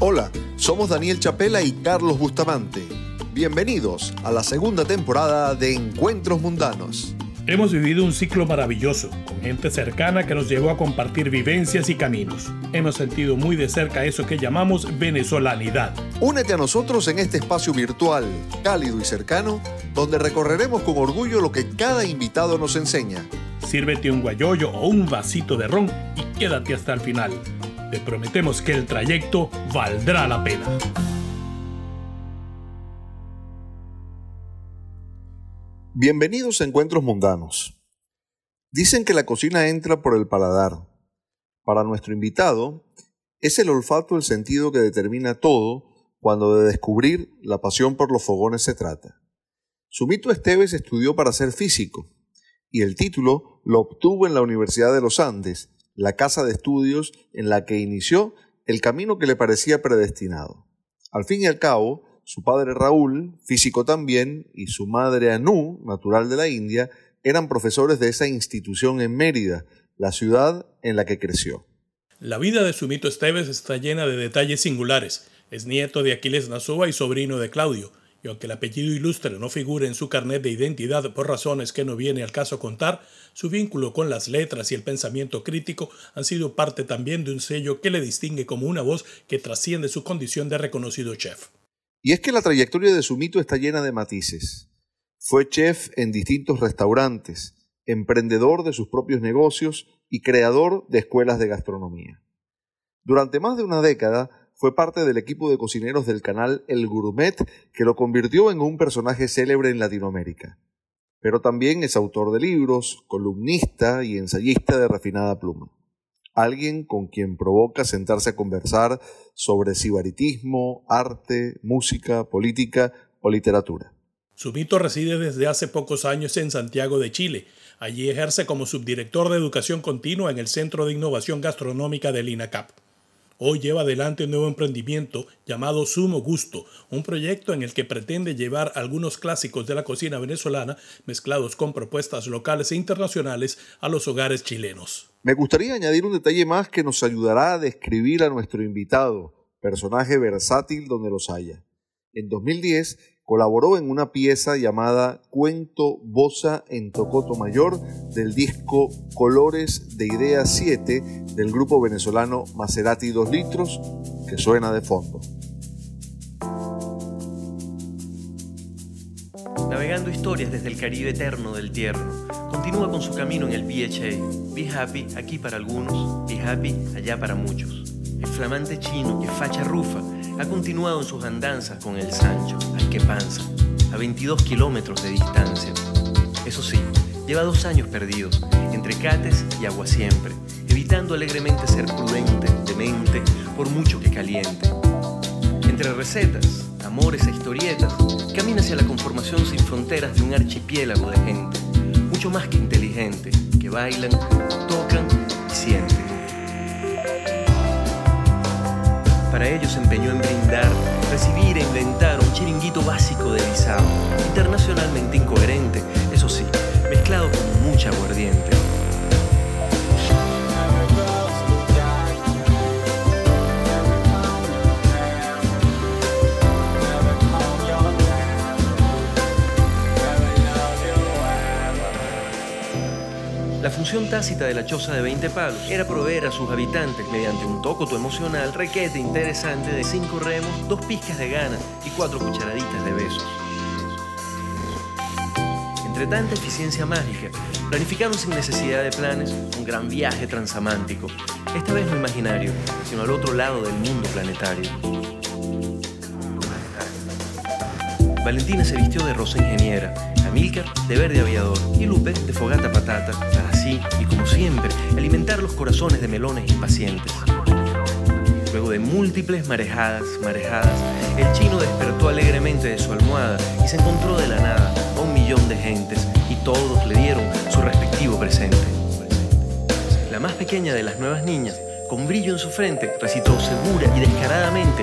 Hola, somos Daniel Chapela y Carlos Bustamante. Bienvenidos a la segunda temporada de Encuentros Mundanos. Hemos vivido un ciclo maravilloso, con gente cercana que nos llevó a compartir vivencias y caminos. Hemos sentido muy de cerca eso que llamamos venezolanidad. Únete a nosotros en este espacio virtual, cálido y cercano, donde recorreremos con orgullo lo que cada invitado nos enseña. Sírvete un guayoyo o un vasito de ron y quédate hasta el final. Te prometemos que el trayecto valdrá la pena. Bienvenidos a Encuentros Mundanos. Dicen que la cocina entra por el paladar. Para nuestro invitado, es el olfato el sentido que determina todo cuando de descubrir la pasión por los fogones se trata. Sumito Esteves estudió para ser físico y el título lo obtuvo en la Universidad de los Andes, la casa de estudios en la que inició el camino que le parecía predestinado. Al fin y al cabo, su padre Raúl, físico también, y su madre Anu, natural de la India, eran profesores de esa institución en Mérida, la ciudad en la que creció. La vida de Sumito Esteves está llena de detalles singulares. Es nieto de Aquiles Nasúa y sobrino de Claudio, y aunque el apellido ilustre no figure en su carnet de identidad por razones que no viene al caso contar, su vínculo con las letras y el pensamiento crítico han sido parte también de un sello que le distingue como una voz que trasciende su condición de reconocido chef. Y es que la trayectoria de su mito está llena de matices. Fue chef en distintos restaurantes, emprendedor de sus propios negocios y creador de escuelas de gastronomía. Durante más de una década fue parte del equipo de cocineros del canal El Gourmet que lo convirtió en un personaje célebre en Latinoamérica. Pero también es autor de libros, columnista y ensayista de refinada pluma. Alguien con quien provoca sentarse a conversar sobre sibaritismo, arte, música, política o literatura. Su mito reside desde hace pocos años en Santiago de Chile. Allí ejerce como subdirector de educación continua en el Centro de Innovación Gastronómica del INACAP. Hoy lleva adelante un nuevo emprendimiento llamado Sumo Gusto, un proyecto en el que pretende llevar algunos clásicos de la cocina venezolana mezclados con propuestas locales e internacionales a los hogares chilenos. Me gustaría añadir un detalle más que nos ayudará a describir a nuestro invitado, personaje versátil donde los haya. En 2010 colaboró en una pieza llamada Cuento Bosa en Tocoto Mayor del disco Colores de Idea 7 del grupo venezolano Maserati 2 litros que suena de fondo. Navegando historias desde el Caribe eterno del tierno, continúa con su camino en el BHA. Be happy aquí para algunos, be happy allá para muchos. El flamante chino que facha rufa ha continuado en sus andanzas con el Sancho, al que panza, a 22 kilómetros de distancia. Eso sí, lleva dos años perdidos, entre cates y agua siempre, evitando alegremente ser prudente, demente, por mucho que caliente. Entre recetas, amores e historietas, camina hacia la conformación sin fronteras de un archipiélago de gente, mucho más que inteligente, que bailan, tocan y sienten. Para ello se empeñó en brindar, recibir e inventar un chiringuito básico de visado, internacionalmente incoherente, eso sí, mezclado con mucha aguardiente. Función tácita de la choza de 20 palos era proveer a sus habitantes, mediante un tocoto emocional, requete interesante de cinco remos, dos pizcas de gana y cuatro cucharaditas de besos. Entre tanta eficiencia mágica, planificaron sin necesidad de planes un gran viaje transamántico, esta vez no imaginario, sino al otro lado del mundo planetario. Valentina se vistió de rosa ingeniera, Amílcar de verde aviador y Lupe de fogata patata, para así, y como siempre, alimentar los corazones de melones impacientes. Luego de múltiples marejadas, marejadas, el chino despertó alegremente de su almohada y se encontró de la nada a un millón de gentes y todos le dieron su respectivo presente. La más pequeña de las nuevas niñas, con brillo en su frente, recitó segura y descaradamente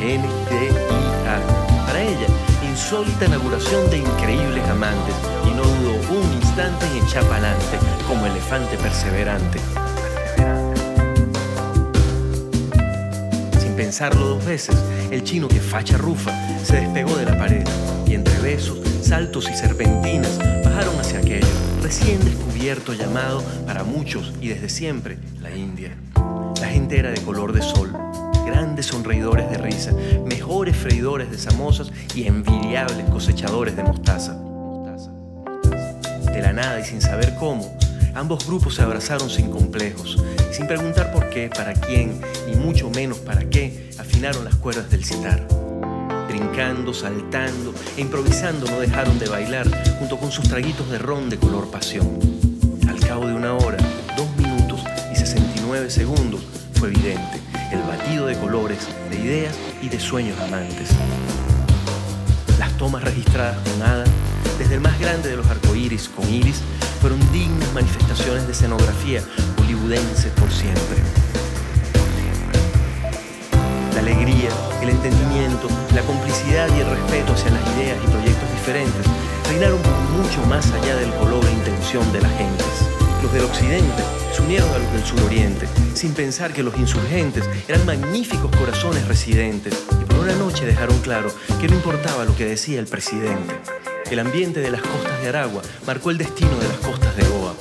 I-N-D-I-A. Para ella, insólita inauguración de increíbles amantes y no dudó un instante en echar pa'lante como elefante perseverante. Sin pensarlo dos veces, el chino que facha rufa se despegó de la pared y entre besos, saltos y serpentinas bajaron hacia aquello recién descubierto llamado para muchos y desde siempre la India. La gente era de color de sol grandes sonreidores de risa, mejores freidores de samosas y envidiables cosechadores de mostaza. De la nada y sin saber cómo, ambos grupos se abrazaron sin complejos, sin preguntar por qué, para quién, y mucho menos para qué, afinaron las cuerdas del citar. Brincando, saltando e improvisando no dejaron de bailar junto con sus traguitos de ron de color pasión. Al cabo de una hora, dos minutos y 69 segundos, fue evidente el batido de colores, de ideas y de sueños amantes. Las tomas registradas con Ada, desde el más grande de los arcoíris con iris, fueron dignas manifestaciones de escenografía hollywoodense por siempre. La alegría, el entendimiento, la complicidad y el respeto hacia las ideas y proyectos diferentes reinaron mucho más allá del color e intención de las gentes. Los del occidente se unieron a los del suroriente, sin pensar que los insurgentes eran magníficos corazones residentes, y por una noche dejaron claro que no importaba lo que decía el presidente. El ambiente de las costas de Aragua marcó el destino de las costas de Goa.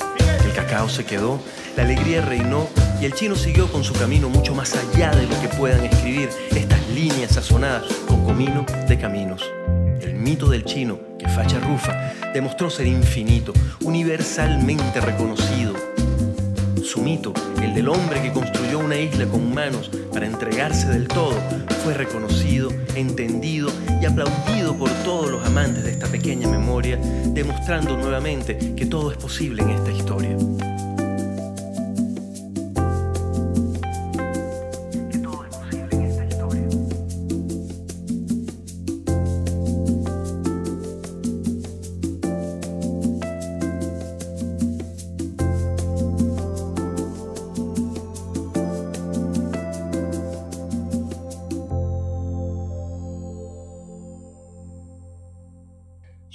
El cacao se quedó, la alegría reinó y el chino siguió con su camino mucho más allá de lo que puedan escribir estas líneas sazonadas con comino de caminos. El mito del chino, que facha rufa, demostró ser infinito, universalmente reconocido, su mito, el del hombre que construyó una isla con manos para entregarse del todo, fue reconocido, entendido y aplaudido por todos los amantes de esta pequeña memoria, demostrando nuevamente que todo es posible en esta historia.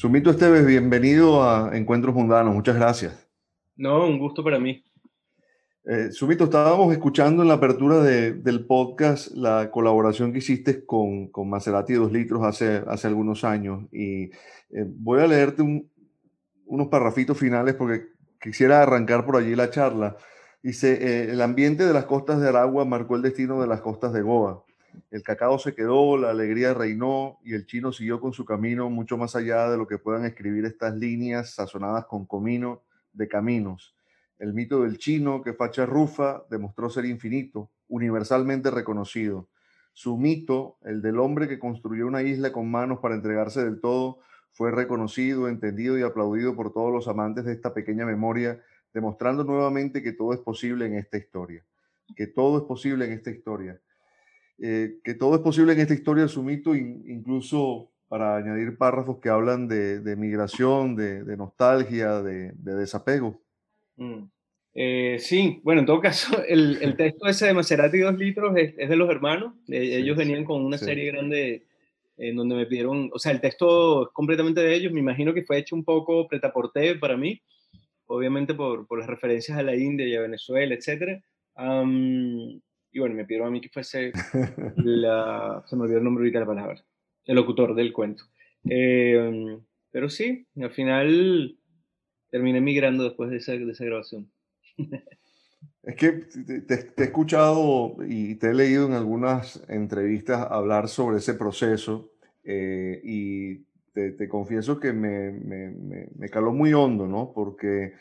Sumito Esteves, bienvenido a Encuentros Mundanos. Muchas gracias. No, un gusto para mí. Eh, Sumito, estábamos escuchando en la apertura del podcast la colaboración que hiciste con, con Maserati 2 litros hace, hace algunos años y eh, voy a leerte unos parrafitos finales porque quisiera arrancar por allí la charla. Dice, eh, el ambiente de las costas de Aragua marcó el destino de las costas de Goa. El cacao se quedó, la alegría reinó y el chino siguió con su camino mucho más allá de lo que puedan escribir estas líneas sazonadas con comino de caminos. El mito del chino que facha rufa demostró ser infinito, universalmente reconocido. Su mito, el del hombre que construyó una isla con manos para entregarse del todo, fue reconocido, entendido y aplaudido por todos los amantes de esta pequeña memoria, demostrando nuevamente que todo es posible en esta historia. Que todo es posible en esta historia. Eh, que todo es posible en esta historia de su mito, incluso para añadir párrafos que hablan de, migración, de, nostalgia, de, desapego. Mm. Eh, sí, bueno, en todo caso, el, texto ese de Maserati 2 litros es, de los hermanos. Eh, ellos venían con una serie grande en donde me pidieron, o sea, el texto es completamente de ellos. Me imagino que fue hecho un poco pretaporte para mí, obviamente por, por, las referencias a la India y a Venezuela, etc. Y bueno, me pidieron a mí que fuese la... Se me olvidó el nombre ahorita la palabra. El locutor del cuento. Eh, pero sí, al final terminé migrando después de esa, de esa grabación. Es que te, he escuchado y te he leído en algunas entrevistas hablar sobre ese proceso eh, y te, te, confieso que me, me, me, caló muy hondo, ¿no? Porque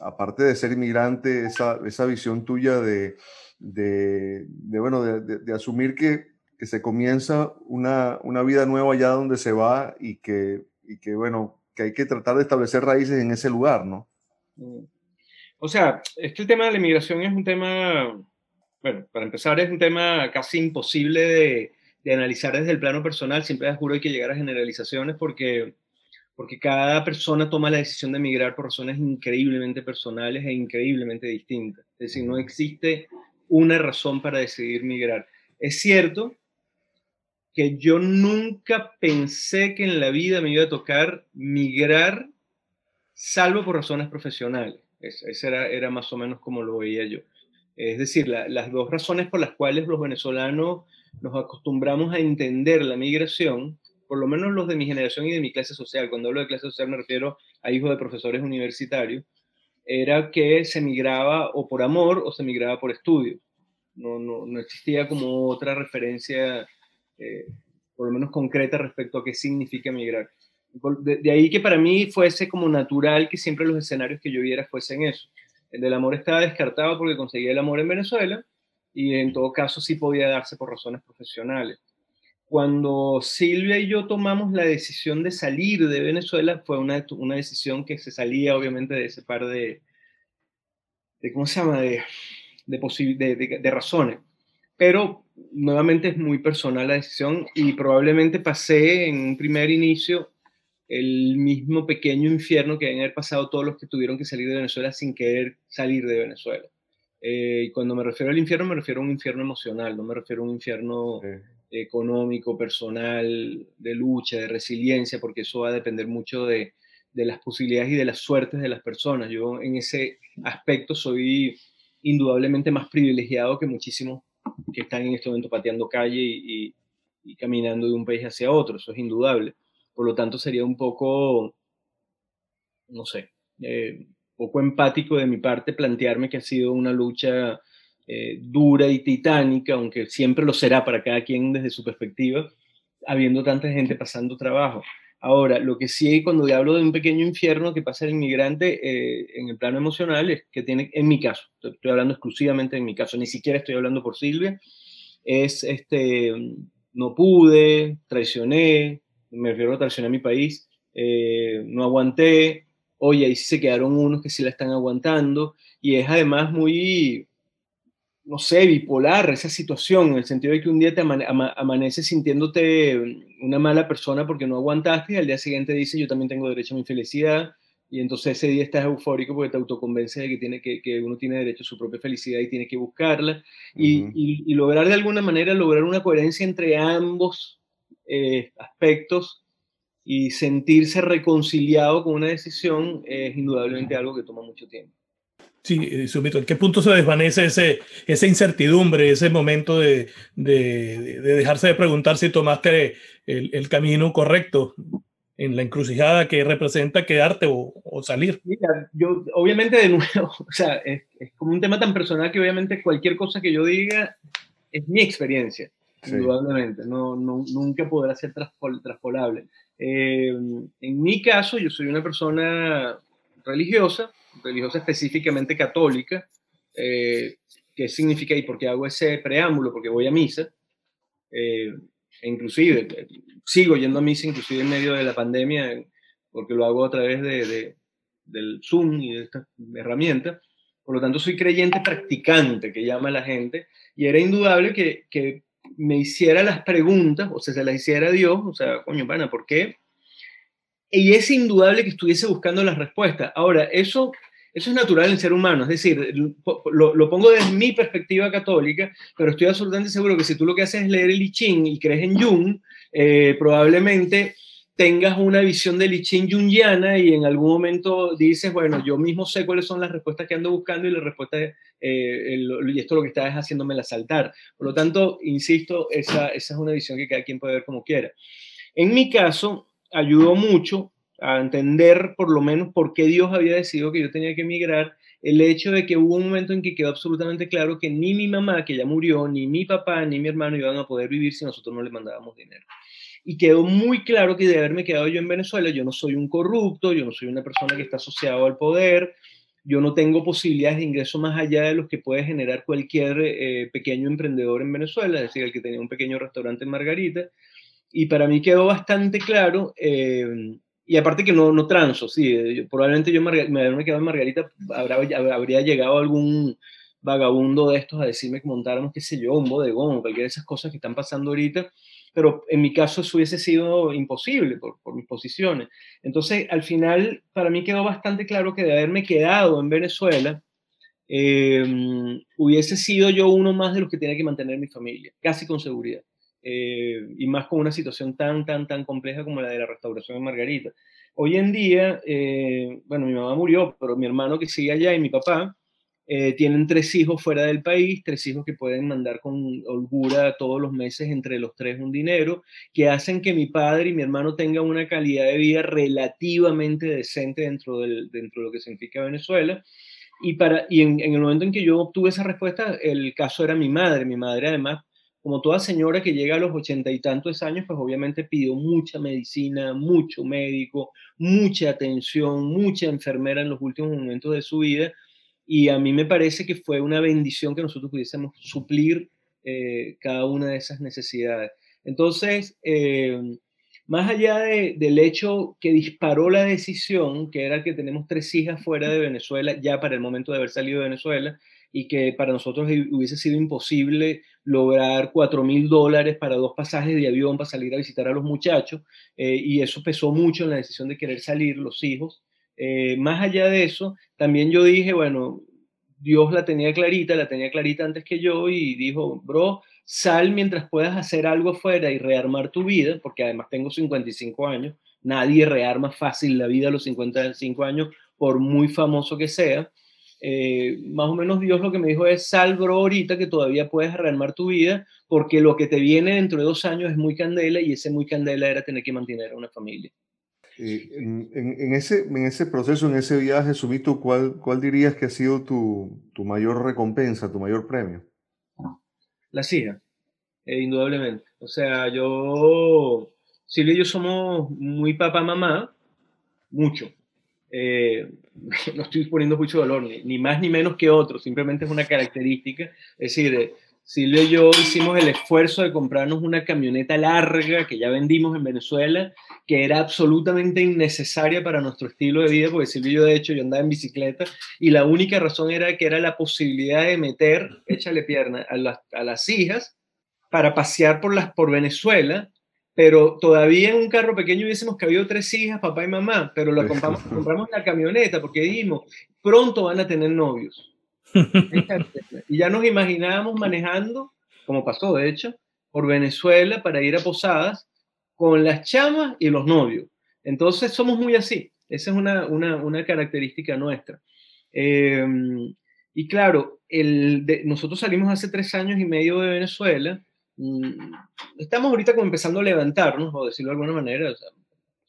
aparte de ser inmigrante, esa, esa visión tuya de, de, bueno, de, asumir que, se comienza una, vida nueva allá donde se va y que, que, bueno, que hay que tratar de establecer raíces en ese lugar, ¿no? Mm. O sea, es que el tema de la inmigración es un tema, bueno, para empezar es un tema casi imposible de, analizar desde el plano personal, siempre juro hay que llegar a generalizaciones porque porque cada persona toma la decisión de emigrar por razones increíblemente personales e increíblemente distintas. Es decir, no existe una razón para decidir migrar. Es cierto que yo nunca pensé que en la vida me iba a tocar migrar, salvo por razones profesionales. Ese era, era más o menos como lo veía yo. Es decir, las dos razones por las cuales los venezolanos nos acostumbramos a entender la migración, por lo menos los de mi generación y de mi clase social, cuando hablo de clase social me refiero a hijos de profesores universitarios, era que se migraba o por amor o se migraba por estudio. No, no, no existía como otra referencia, eh, por lo menos concreta, respecto a qué significa migrar. De, de, ahí que para mí fuese como natural que siempre los escenarios que yo viera fuesen eso. El del amor estaba descartado porque conseguía el amor en Venezuela y en todo caso sí podía darse por razones profesionales. Cuando Silvia y yo tomamos la decisión de salir de Venezuela, fue una, una decisión que se salía obviamente de ese par de, de ¿cómo se llama?, de, de, de, de razones. Pero nuevamente es muy personal la decisión y probablemente pasé en un primer inicio el mismo pequeño infierno que deben haber pasado todos los que tuvieron que salir de Venezuela sin querer salir de Venezuela. Eh, y cuando me refiero al infierno, me refiero a un infierno emocional, no me refiero a un infierno económico, personal, de lucha, de resiliencia, porque eso va a depender mucho de, de las posibilidades y de las suertes de las personas. Yo en ese aspecto soy indudablemente más privilegiado que muchísimos que están en este momento pateando calle y, y, caminando de un país hacia otro, eso es indudable. Por lo tanto, sería un poco, no sé, eh, poco empático de mi parte plantearme que ha sido una lucha eh, dura y titánica, aunque siempre lo será para cada quien desde su perspectiva, habiendo tanta gente pasando trabajo. Ahora, lo que sí, cuando hablo de un pequeño infierno que pasa el inmigrante eh, en el plano emocional, es que tiene, en mi caso, estoy hablando exclusivamente en mi caso, ni siquiera estoy hablando por Silvia, es este, no pude, traicioné, me refiero a traicionar a mi país, eh, no aguanté, oye, ahí sí se quedaron unos que sí la están aguantando, y es además muy, no sé, bipolar esa situación, en el sentido de que un día te amane amaneces sintiéndote una mala persona porque no aguantaste y al día siguiente dices yo también tengo derecho a mi felicidad y entonces ese día estás eufórico porque te autoconvence de que, tiene que, que uno tiene derecho a su propia felicidad y tiene que buscarla y, uh -huh. y, y, lograr de alguna manera lograr una coherencia entre ambos eh, aspectos y sentirse reconciliado con una decisión es indudablemente algo que toma mucho tiempo. Sí, eh, Sumito, ¿en qué punto se desvanece ese, esa incertidumbre, ese momento de, de, de dejarse de preguntar si tomaste el, el, camino correcto en la encrucijada que representa quedarte o, o salir? Mira, yo, obviamente, de nuevo, o sea, es, es, como un tema tan personal que obviamente cualquier cosa que yo diga es mi experiencia, sí. indudablemente, no, no, nunca podrá ser traspol, traspolable. Eh, en mi caso, yo soy una persona religiosa, religiosa específicamente católica. Eh, ¿Qué significa y por qué hago ese preámbulo? Porque voy a misa. Eh, e inclusive, sigo yendo a misa inclusive en medio de la pandemia, porque lo hago a través de, de, del Zoom y de esta herramienta. Por lo tanto, soy creyente practicante, que llama la gente, y era indudable que, que me hiciera las preguntas, o sea, se las hiciera a Dios, o sea, coño, pana, ¿por qué? Y es indudable que estuviese buscando las respuestas. Ahora, eso, eso es natural en ser humano, es decir, lo, lo, pongo desde mi perspectiva católica, pero estoy absolutamente seguro que si tú lo que haces es leer el I Ching y crees en Jung, eh, probablemente tengas una visión del I Ching jungiana y en algún momento dices, bueno, yo mismo sé cuáles son las respuestas que ando buscando y la respuesta, eh, y esto lo que está es haciéndomela saltar. Por lo tanto, insisto, esa, esa es una visión que cada quien puede ver como quiera. En mi caso, ayudó mucho a entender por lo menos por qué Dios había decidido que yo tenía que emigrar, el hecho de que hubo un momento en que quedó absolutamente claro que ni mi mamá, que ya murió, ni mi papá, ni mi hermano iban a poder vivir si nosotros no le mandábamos dinero. Y quedó muy claro que de haberme quedado yo en Venezuela, yo no soy un corrupto, yo no soy una persona que está asociado al poder, yo no tengo posibilidades de ingreso más allá de los que puede generar cualquier eh, pequeño emprendedor en Venezuela, es decir, el que tenía un pequeño restaurante en Margarita, y para mí quedó bastante claro, eh, y aparte que no, no transo, sí, eh, yo, probablemente yo me, me quedado en Margarita, habrá, habría llegado algún vagabundo de estos a decirme que montáramos, qué sé yo, un bodegón, cualquiera de esas cosas que están pasando ahorita, pero en mi caso eso hubiese sido imposible por, por mis posiciones. Entonces, al final, para mí quedó bastante claro que de haberme quedado en Venezuela, eh, hubiese sido yo uno más de los que tenía que mantener mi familia, casi con seguridad eh, y más con una situación tan, tan, tan compleja como la de la restauración de Margarita. Hoy en día, eh, bueno, mi mamá murió, pero mi hermano que sigue allá y mi papá eh, tienen tres hijos fuera del país, tres hijos que pueden mandar con holgura todos los meses entre los tres un dinero, que hacen que mi padre y mi hermano tengan una calidad de vida relativamente decente dentro, del, dentro de lo que significa Venezuela. Y, para, y en, en el momento en que yo obtuve esa respuesta, el caso era mi madre. Mi madre además como toda señora que llega a los ochenta y tantos años, pues obviamente pidió mucha medicina, mucho médico, mucha atención, mucha enfermera en los últimos momentos de su vida, y a mí me parece que fue una bendición que nosotros pudiésemos suplir eh, cada una de esas necesidades. Entonces, eh, más allá del hecho que disparó la decisión, que era que tenemos tres hijas fuera de Venezuela, ya para el momento de haber salido de Venezuela, y que para nosotros hubiese sido imposible lograr cuatro mil dólares para dos pasajes de avión para salir a visitar a los muchachos, eh, y eso pesó mucho en la decisión de querer salir los hijos. Eh, más allá de eso, también yo dije, bueno, Dios la tenía clarita, la tenía clarita antes que yo y dijo, bro, sal mientras puedas hacer algo afuera y rearmar tu vida, porque además tengo 55 años, nadie rearma fácil la vida a los 55 años, por muy famoso que sea. Eh, más o menos Dios lo que me dijo es, sal, bro, ahorita que todavía puedes rearmar tu vida, porque lo que te viene dentro de dos años es muy candela y ese muy candela era tener que mantener a una familia. Eh, en, ese, en ese proceso, en ese viaje, Sumito, ¿cuál, cuál dirías que ha sido tu, tu mayor recompensa, tu mayor premio? La hijas, eh, indudablemente. O sea, yo, Silvia y yo somos muy papá-mamá, mucho. Eh, no estoy poniendo mucho valor, ni, más ni menos que otro, simplemente es una característica. Es decir, Silvia y yo hicimos el esfuerzo de comprarnos una camioneta larga que ya vendimos en Venezuela, que era absolutamente innecesaria para nuestro estilo de vida, porque Silvia y yo, de hecho, yo andaba en bicicleta y la única razón era que era la posibilidad de meter, échale pierna, a las, a las hijas para pasear por, las, por Venezuela, pero todavía en un carro pequeño hubiésemos cabido tres hijas, papá y mamá, pero la compramos, compramos la camioneta porque dijimos, pronto van a tener novios y ya nos imaginábamos manejando, como pasó de hecho, por Venezuela para ir a posadas con las chamas y los novios. Entonces somos muy así. Esa es una, una, una característica nuestra. Em, y claro, el nosotros salimos hace tres años y medio de Venezuela. Mm, estamos ahorita como empezando a levantarnos, o decirlo de alguna manera. O sea,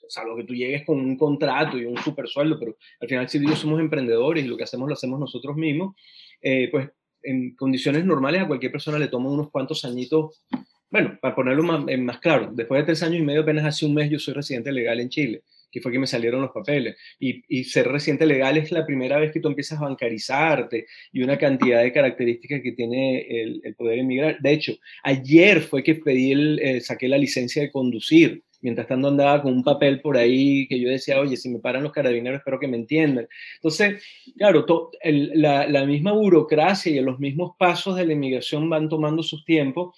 salvo que tú llegues con un contrato y un super sueldo, pero al final si somos emprendedores y lo que hacemos lo hacemos nosotros mismos, eh, pues en condiciones normales a cualquier persona le toma unos cuantos añitos, bueno, para ponerlo más, más claro, después de tres años y medio, apenas hace un mes yo soy residente legal en Chile que fue que me salieron los papeles. Y, y, ser residente legal es la primera vez que tú empiezas a bancarizarte y una cantidad de características que tiene el, el poder emigrar. De hecho, ayer fue que pedí el, eh, saqué la licencia de conducir mientras tanto andaba con un papel por ahí que yo decía, oye, si me paran los carabineros, espero que me entiendan. Entonces, claro, la, la, misma burocracia y los mismos pasos de la inmigración van tomando sus tiempos,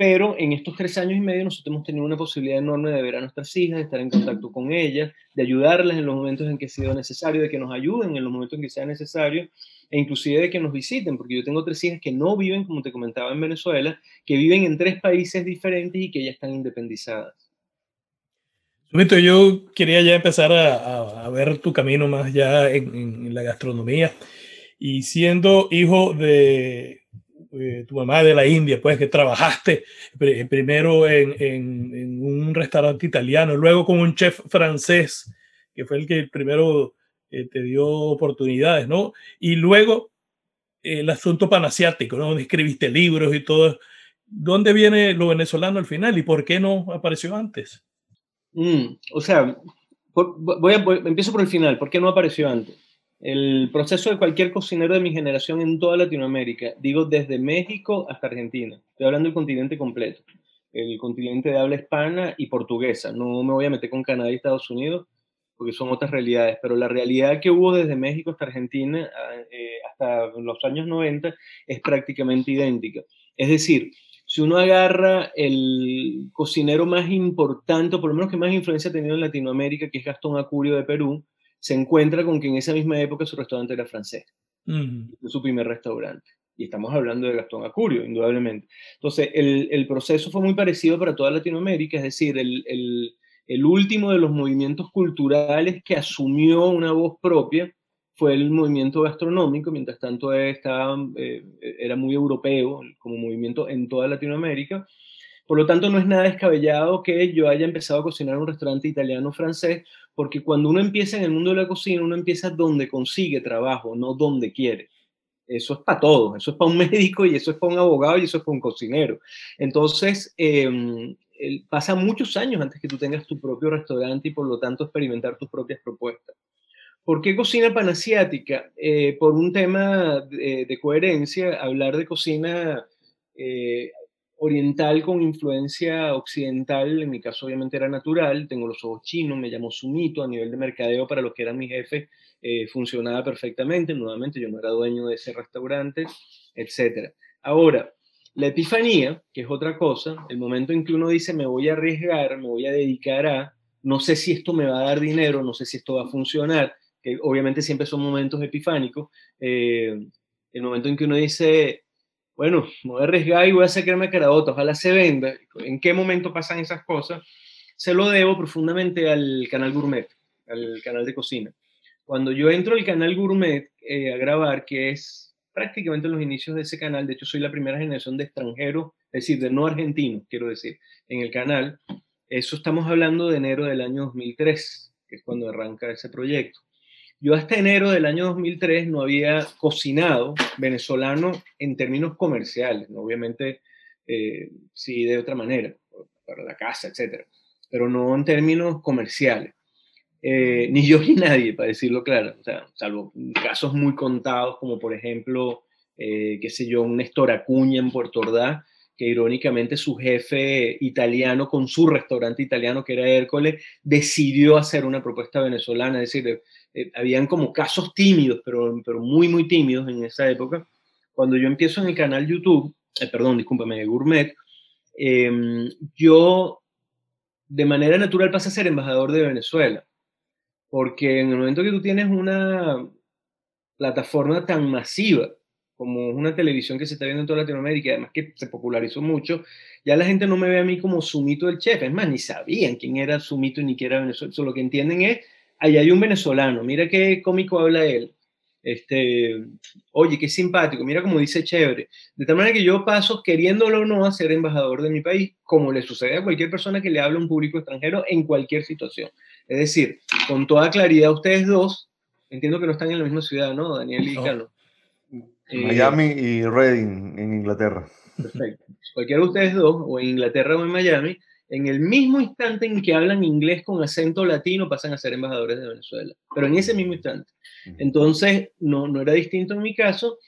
pero en estos tres años y medio nosotros hemos tenido una posibilidad enorme de ver a nuestras hijas, de estar en contacto con ellas, de ayudarlas en los momentos en que ha sido necesario, de que nos ayuden en los momentos en que sea necesario, e inclusive de que nos visiten, porque yo tengo tres hijas que no viven, como te comentaba, en Venezuela, que viven en tres países diferentes y que ya están independizadas yo quería ya empezar a, ver tu camino más ya en, la gastronomía. Y siendo hijo de tu mamá de la India, pues que trabajaste primero en, un restaurante italiano, luego con un chef francés, que fue el que primero eh, te dio oportunidades, ¿no? Y luego el asunto panasiático, ¿no? Donde escribiste libros y todo. ¿Dónde viene lo venezolano al final y por qué no apareció antes? Mm, o sea, voy a, empiezo por el final. ¿Por qué no apareció antes? El proceso de cualquier cocinero de mi generación en toda Latinoamérica, digo desde México hasta Argentina, estoy hablando del continente completo, el continente de habla hispana y portuguesa, no me voy a meter con Canadá y Estados Unidos porque son otras realidades, pero la realidad que hubo desde México hasta Argentina ah, eh, hasta los años 90 es prácticamente idéntica. Es decir, si uno agarra el cocinero más importante, por lo menos que más influencia ha tenido en Latinoamérica, que es Gastón Acurio de Perú, se encuentra con que en esa misma época su restaurante era francés. su primer restaurante. Y estamos hablando de Gastón Acurio, indudablemente. Entonces, el, el proceso fue muy parecido para toda Latinoamérica, es decir, el, el, el último de los movimientos culturales que asumió una voz propia fue el movimiento gastronómico, mientras tanto estaba, eh, era muy europeo como movimiento en toda Latinoamérica. Por lo tanto, no es nada descabellado que yo haya empezado a cocinar en un restaurante italiano-francés, porque cuando uno empieza en el mundo de la cocina, uno empieza donde consigue trabajo, no donde quiere. Eso es para todos, eso es para un médico y eso es para un abogado y eso es para un cocinero. Entonces, eh, pasa muchos años antes que tú tengas tu propio restaurante y por lo tanto experimentar tus propias propuestas. ¿Por qué cocina panasiática? Eh, por un tema de, coherencia, hablar de cocina eh, oriental con influencia occidental, en mi caso obviamente era natural, tengo los ojos chinos, me llamo Sumito, a nivel de mercadeo para los que eran mis jefes eh, funcionaba perfectamente, nuevamente yo no era dueño de ese restaurante, etc. Ahora, la epifanía, que es otra cosa, el momento en que uno dice me voy a arriesgar, me voy a dedicar a, no sé si esto me va a dar dinero, no sé si esto va a funcionar, que obviamente siempre son momentos epifánicos, eh, el momento en que uno dice, bueno, me voy a arriesgar y voy a sacarme carabota, ojalá se venda, ¿en qué momento pasan esas cosas? Se lo debo profundamente al canal Gourmet, al canal de cocina. Cuando yo entro al canal Gourmet eh, a grabar, que es prácticamente los inicios de ese canal, de hecho soy la primera generación de extranjeros, es decir, de no argentinos, quiero decir, en el canal, eso estamos hablando de enero del año 2003, que es cuando arranca ese proyecto. Yo hasta enero del año 2003 no había cocinado venezolano en términos comerciales, obviamente eh, sí de otra manera, para la casa, etcétera, pero no en términos comerciales. Eh, ni yo ni nadie, para decirlo claro, o sea, salvo casos muy contados, como por ejemplo, eh, qué sé yo, un Néstor Acuña en Puerto Ordaz, que irónicamente su jefe italiano con su restaurante italiano, que era Hércules, decidió hacer una propuesta venezolana, es decir, eh, habían como casos tímidos, pero, pero muy, muy tímidos en esa época. Cuando yo empiezo en el canal YouTube, eh, perdón, discúlpame, Gourmet, em, yo de manera natural pasé a ser embajador de Venezuela, porque en el momento que tú tienes una plataforma tan masiva, como una televisión que se está viendo en toda Latinoamérica, además que se popularizó mucho, ya la gente no me ve a mí como Sumito del chef, es más, ni sabían quién era Sumito ni quién era Venezuela, solo lo que entienden es, ahí hay un venezolano, mira qué cómico habla él, este, oye, qué simpático, mira cómo dice chévere. De tal manera que yo paso, queriéndolo o no, a ser embajador de mi país, como le sucede a cualquier persona que le hable a un público extranjero en cualquier situación. Es decir, con toda claridad, ustedes dos, entiendo que no están en la misma ciudad, ¿no, Daniel y Carlos? Eh, Miami y Reading en Inglaterra. Perfecto. Cualquiera de ustedes dos, o en Inglaterra o en Miami, en el mismo instante en que hablan inglés con acento latino, pasan a ser embajadores de Venezuela. Pero en ese mismo instante. Entonces, no, no era distinto en mi caso.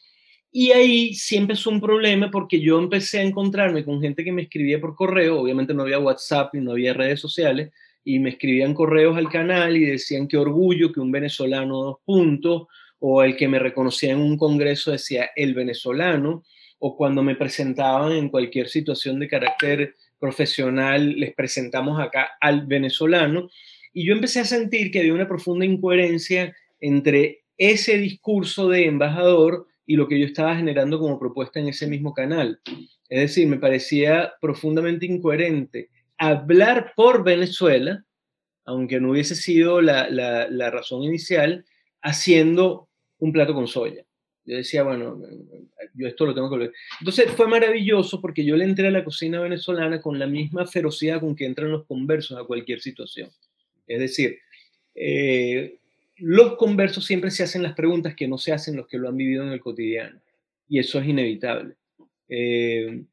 Y ahí siempre es un problema porque yo empecé a encontrarme con gente que me escribía por correo, obviamente no había WhatsApp y no había redes sociales, y me escribían correos al canal y decían qué orgullo que un venezolano dos puntos, o el que me reconocía en un congreso decía el venezolano, o cuando me presentaban en cualquier situación de carácter profesional, les presentamos acá al venezolano. Y yo empecé a sentir que había una profunda incoherencia entre ese discurso de embajador y lo que yo estaba generando como propuesta en ese mismo canal. Es decir, me parecía profundamente incoherente hablar por Venezuela, aunque no hubiese sido la, la, la razón inicial, haciendo un plato con soya. Yo decía, bueno, yo esto lo tengo que ver. Entonces fue maravilloso porque yo le entré a la cocina venezolana con la misma ferocidad con que entran los conversos a cualquier situación. Es decir, eh, los conversos siempre se hacen las preguntas que no se hacen los que lo han vivido en el cotidiano. Y eso es inevitable. Eh,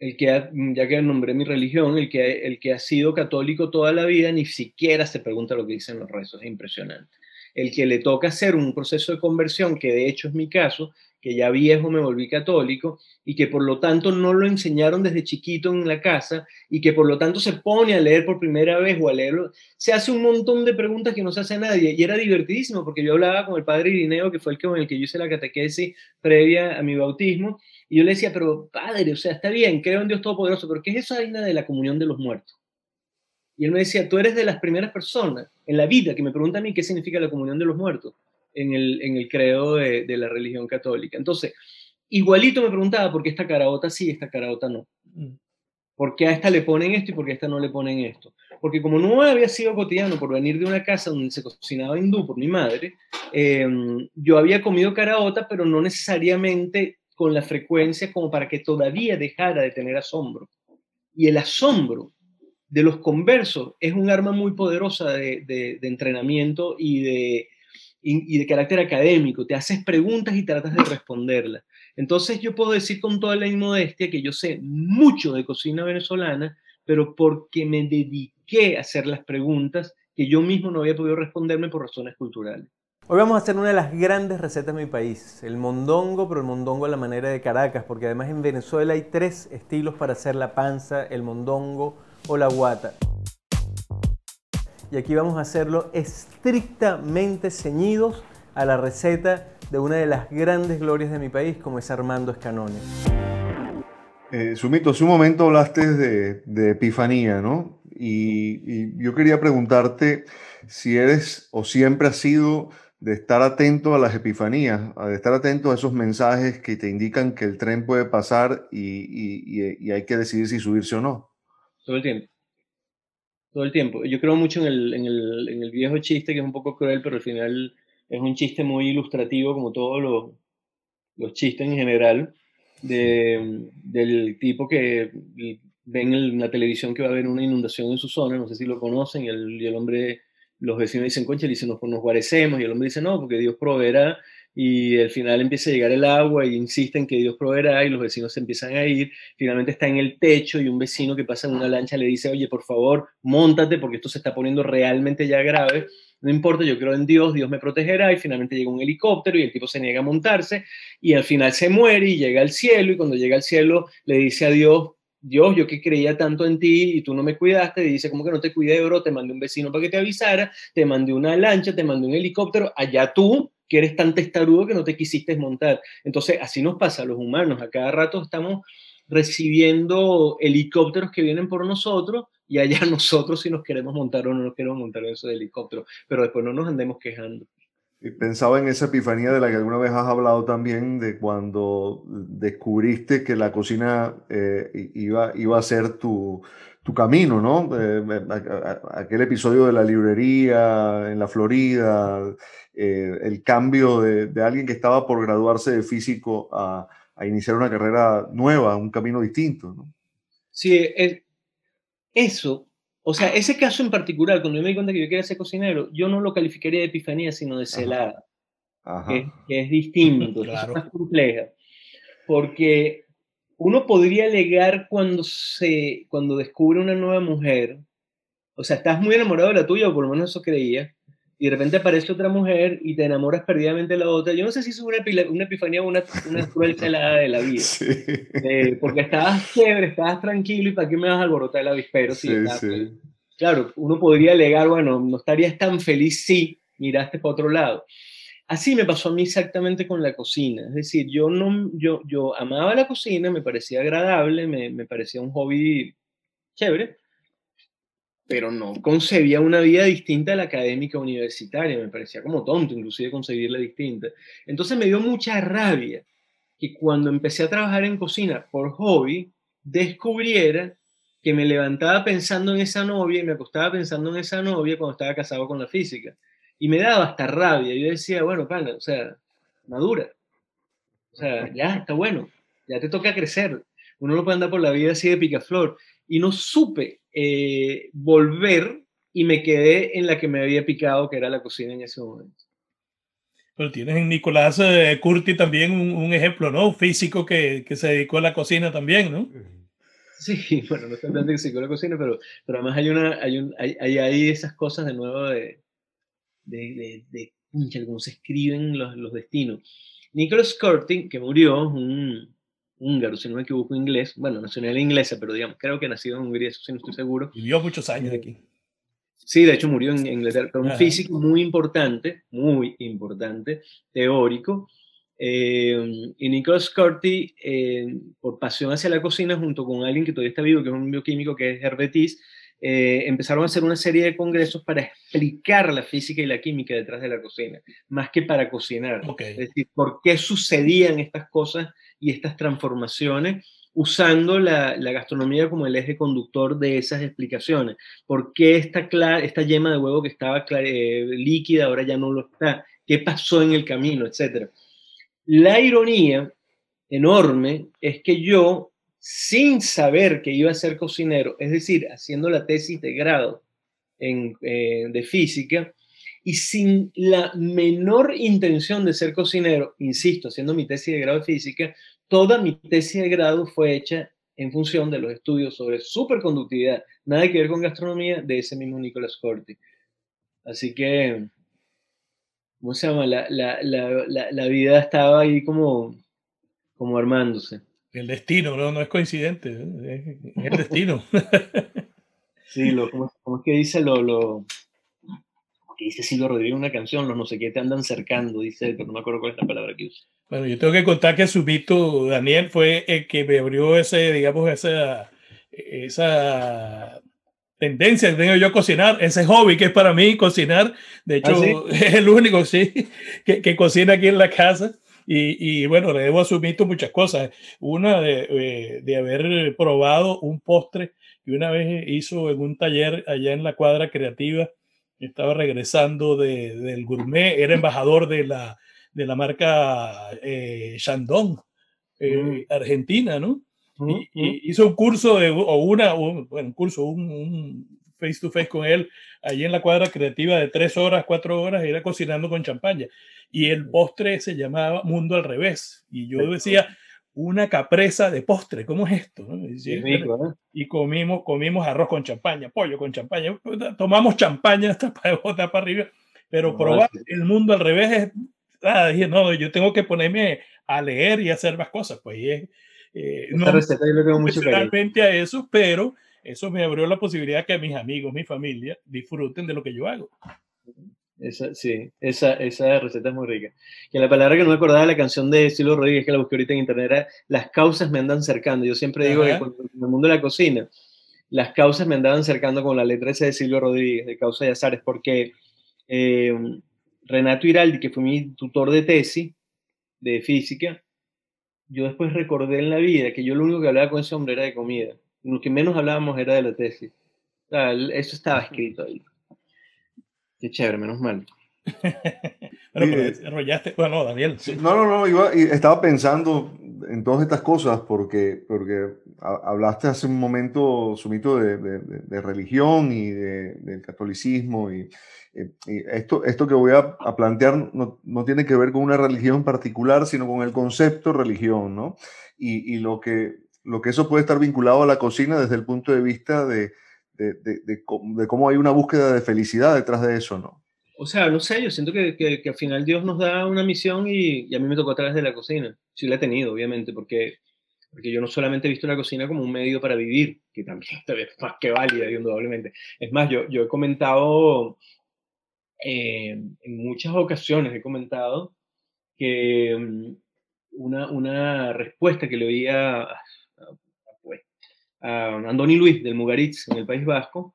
el que ya que nombré mi religión, el que, el que ha sido católico toda la vida ni siquiera se pregunta lo que dicen los rezos. Es impresionante el que le toca hacer un proceso de conversión, que de hecho es mi caso, que ya viejo me volví católico y que por lo tanto no lo enseñaron desde chiquito en la casa y que por lo tanto se pone a leer por primera vez o a leerlo, se hace un montón de preguntas que no se hace nadie y era divertidísimo porque yo hablaba con el padre Irineo, que fue el que, con el que yo hice la catequesis previa a mi bautismo, y yo le decía, pero padre, o sea, está bien, creo en Dios Todopoderoso, pero ¿qué es esa vaina de la comunión de los muertos? Y él me decía, tú eres de las primeras personas en la vida que me pregunta a mí qué significa la comunión de los muertos en el, en el credo de, de, la religión católica. Entonces, igualito me preguntaba por qué esta caraota sí, esta caraota no. Mm. ¿Por qué a esta le ponen esto y por qué a esta no le ponen esto? Porque como no había sido cotidiano por venir de una casa donde se cocinaba hindú por mi madre, em, yo había comido caraota, pero no necesariamente con la frecuencia como para que todavía dejara de tener asombro. Y el asombro de los conversos es un arma muy poderosa de, entrenamiento y de, y de carácter académico. Te haces preguntas y tratas de responderlas. Entonces yo puedo decir con toda la inmodestia que yo sé mucho de cocina venezolana, pero porque me dediqué a hacer las preguntas que yo mismo no había podido responderme por razones culturales. Hoy vamos a hacer una de las grandes recetas de mi país, el mondongo, pero el mondongo a la manera de Caracas, porque además en Venezuela hay tres estilos para hacer la panza, el mondongo o la guata. Y aquí vamos a hacerlo estrictamente ceñidos a la receta de una de las grandes glorias de mi país, como es Armando Escanone. Eh, Sumito, hace un momento hablaste de, Epifanía, ¿no? Y, yo quería preguntarte si eres o siempre has sido de estar atento a las epifanías, de estar atento a esos mensajes que te indican que el tren puede pasar y, hay que decidir si subirse o no. Todo el tiempo. Todo el tiempo. Yo creo mucho en el, en el, en el viejo chiste que es un poco cruel, pero al final es un chiste muy ilustrativo, como todos los, los chistes en general, de, del tipo que ven en la televisión que va a haber una inundación en su zona, no sé si lo conocen, y el, y el hombre, los vecinos dicen, concha, y dicen, nos, nos guarecemos, y el hombre dice, no, porque Dios proveerá, y al final empieza a llegar el agua y insisten que Dios proveerá y los vecinos se empiezan a ir, finalmente está en el techo y un vecino que pasa en una lancha le dice, oye, por favor, montate porque esto se está poniendo realmente ya grave, no importa, yo creo en Dios, Dios me protegerá y finalmente llega un helicóptero y el tipo se niega a montarse y al final se muere y llega al cielo. Y cuando llega al cielo le dice a Dios, Dios, yo que creía tanto en ti y tú no me cuidaste, y dice, como que no te cuidé, bro? Te mandé un vecino para que te avisara, te mandé una lancha, te mandé un helicóptero, allá tú, que eres tan testarudo que no te quisiste montar. Entonces, así nos pasa a los humanos, a cada rato estamos recibiendo helicópteros que vienen por nosotros y allá nosotros si nos queremos montar o no nos queremos montar en esos helicópteros, pero después no nos andemos quejando. Pensaba en esa epifanía de la que alguna vez has hablado también, de cuando descubriste que la cocina eh, iba, iba a ser tu, tu camino, ¿no? Eh, aquel episodio de la librería en la Florida, eh, el cambio de, de, alguien que estaba por graduarse de físico a, a, iniciar una carrera nueva, un camino distinto, ¿no? Sí, es, eso, o sea, ese caso en particular, cuando yo me di cuenta que yo quería ser cocinero, yo no lo calificaría de epifanía, sino de celada, Que, es distinto, es más compleja. Porque uno podría alegar cuando, se, cuando descubre una nueva mujer, o sea, estás muy enamorado de la tuya, o por lo menos eso creía, y de repente aparece otra mujer y te enamoras perdidamente de la otra. Yo no sé si es una, una epifanía o una, una cruel celada de la vida. Eh, porque estabas chévere, estabas tranquilo y para qué me vas a alborotar el avispero. sí, sí. Claro, uno podría alegar, bueno, no estarías tan feliz si miraste para otro lado. Así me pasó a mí exactamente con la cocina. Es decir, yo, no, yo, yo amaba la cocina, me parecía agradable, me, me parecía un hobby chévere, pero no concebía una vida distinta a la académica universitaria, me parecía como tonto inclusive concebirla distinta. Entonces me dio mucha rabia que cuando empecé a trabajar en cocina por hobby, descubriera que me levantaba pensando en esa novia y me acostaba pensando en esa novia cuando estaba casado con la física. Y me daba hasta rabia. Yo decía, bueno, pana, o sea, madura. O sea, ya, está bueno. Ya te toca crecer. Uno no puede andar por la vida así de picaflor. Y no supe eh, volver y me quedé en la que me había picado, que era la cocina en ese momento. Pero tienes en Nicolás eh, Curti también un, ejemplo, ¿no? Físico que, que, se dedicó a la cocina también, ¿no? Sí, bueno, no está se dedicó a la cocina, pero, pero además hay, una, hay, un, hay, hay, esas cosas de nuevo de, de, de, de cómo se escriben los, los destinos. Nicholas Curti, que murió, un, húngaro, si no me equivoco, inglés, bueno, nacionalidad inglesa, pero digamos, creo que nacido en Hungría, eso sí no estoy seguro. Vivió muchos años aquí. Sí, de hecho murió en Inglaterra, pero un físico muy importante, muy importante, teórico. Eh, y Nicholas Curti, eh, por pasión hacia la cocina, junto con alguien que todavía está vivo, que es un bioquímico, que es Herbetis, eh, empezaron a hacer una serie de congresos para explicar la física y la química detrás de la cocina, más que para cocinar. Es decir, por qué sucedían estas cosas y estas transformaciones usando la, gastronomía como el eje conductor de esas explicaciones. ¿Por qué esta, esta yema de huevo que estaba eh, líquida ahora ya no lo está? ¿Qué pasó en el camino? Etcétera. La ironía enorme es que yo, sin saber que iba a ser cocinero, es decir, haciendo la tesis de grado en, eh, de física, y sin la menor intención de ser cocinero, insisto, haciendo mi tesis de grado de física, toda mi tesis de grado fue hecha en función de los estudios sobre superconductividad, nada que ver con gastronomía, de ese mismo Nicolás Corti. Así que, ¿cómo se llama? La, la, la, la vida estaba ahí como, como armándose. El destino, no, no es coincidente, es el destino. sí, lo, ¿cómo, es que dice lo, lo que dice Silvio Rodríguez una canción, los no sé qué te andan cercando, dice, pero no me acuerdo cuál es la palabra que usa. Bueno, yo tengo que contar que su mito, Daniel, fue el que me abrió ese, digamos, esa, esa tendencia que tengo yo a cocinar, ese hobby que es para mí cocinar. De hecho, ¿Ah, es el único, sí, que, que, cocina aquí en la casa. Y, y bueno, le debo a su mito muchas cosas. Una de, eh, de haber probado un postre que una vez hizo en un taller allá en la cuadra creativa estaba regresando de, del gourmet, era embajador de la, de la marca eh, Shandong, eh, mm. Argentina, ¿no? Mm, y, mm. hizo un curso de, o una, un, bueno, un curso, un, face to face con él allí en la cuadra creativa de tres horas, cuatro horas, era cocinando con champaña. Y el postre se llamaba Mundo al Revés. Y yo decía, una capresa de postre, ¿cómo es esto? Y, comimos, comimos arroz con champaña, pollo con champaña, tomamos champaña hasta para botar para arriba, pero probar el mundo al revés es, ah, dije, no, yo tengo que ponerme a leer y hacer más cosas, pues es, eh, no receta yo tengo mucho a eso, pero eso me abrió la posibilidad que mis amigos, mi familia disfruten de lo que yo hago. Esa, sí, esa, esa receta es muy rica. Que la palabra que no me acordaba de la canción de Silvio Rodríguez, que la busqué ahorita en internet, era las causas me andan cercando. Yo siempre digo que en el mundo de la cocina, las causas me andaban cercando con la letra esa de Silvio Rodríguez, de Causa y Azares, porque eh, Renato Iraldi, que fue mi tutor de tesis de física, yo después recordé en la vida que yo lo único que hablaba con ese hombre era de comida. Lo que menos hablábamos era de la tesis. eso estaba escrito ahí. Qué chévere, menos mal. bueno, desarrollaste, bueno, Daniel. No, no, no, iba, estaba pensando en todas estas cosas porque, porque hablaste hace un momento, Sumito, de, de, de religión y del catolicismo y, esto, esto que voy a, a plantear no, no, tiene que ver con una religión en particular, sino con el concepto religión, ¿no? Y, y, lo, que, lo que eso puede estar vinculado a la cocina desde el punto de vista de, de, de, cómo hay una búsqueda de felicidad detrás de eso, ¿no? O sea, no sé, yo siento que, que, al final Dios nos da una misión y, y, a mí me tocó a través de la cocina. Sí la he tenido, obviamente, porque, porque yo no solamente he visto la cocina como un medio para vivir, que también es más que válida, indudablemente. Es más, yo, yo he comentado, eh, en muchas ocasiones he comentado que mm, una, una respuesta que le oía a Andoni Luis del Mugaritz en el País Vasco,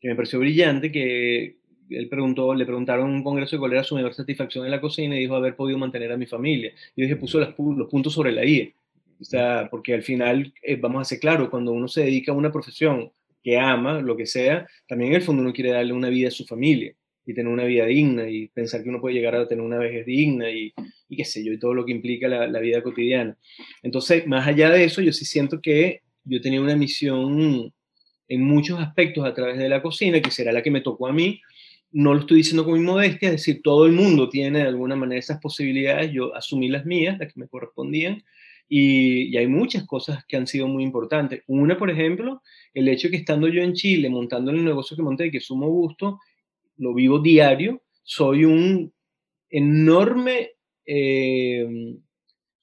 que me pareció brillante, que él preguntó, le preguntaron en un congreso cuál era su mayor satisfacción en la cocina y dijo haber podido mantener a mi familia. Y dije, puso los, puntos sobre la I. O sea, porque al final, eh, vamos a ser claros, cuando uno se dedica a una profesión que ama, lo que sea, también en el fondo uno quiere darle una vida a su familia y tener una vida digna y pensar que uno puede llegar a tener una vejez digna y, y qué sé yo, y todo lo que implica la, la vida cotidiana. Entonces, más allá de eso, yo sí siento que yo tenía una misión en muchos aspectos a través de la cocina, que será la que me tocó a mí. No lo estoy diciendo con modestia, es decir, todo el mundo tiene de alguna manera esas posibilidades, yo asumí las mías, las que me correspondían, y, hay muchas cosas que han sido muy importantes. Una, por ejemplo, el hecho de que estando yo en Chile, montando el negocio que monté, que sumo gusto, lo vivo diario, soy un enorme eh,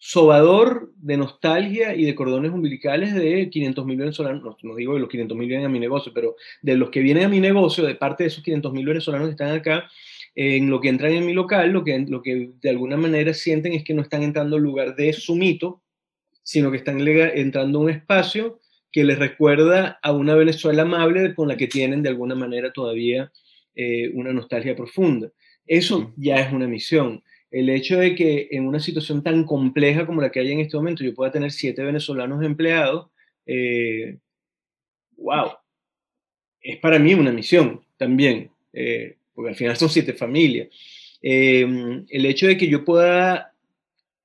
sobador de nostalgia y de cordones umbilicales de 500 mil venezolanos, no, digo de los 500 mil vienen a mi negocio, pero de los que vienen a mi negocio, de parte de esos 500 mil venezolanos que están acá, en lo que entran en mi local, lo que, lo que de alguna manera sienten es que no están entrando al lugar de su mito, sino que están entrando a un espacio que les recuerda a una Venezuela amable con la que tienen de alguna manera todavía eh, una nostalgia profunda. Eso ya es una misión. El hecho de que en una situación tan compleja como la que hay en este momento yo pueda tener siete venezolanos empleados, eh, wow, es para mí una misión también, eh, porque al final son siete familias. Em, el hecho de que yo pueda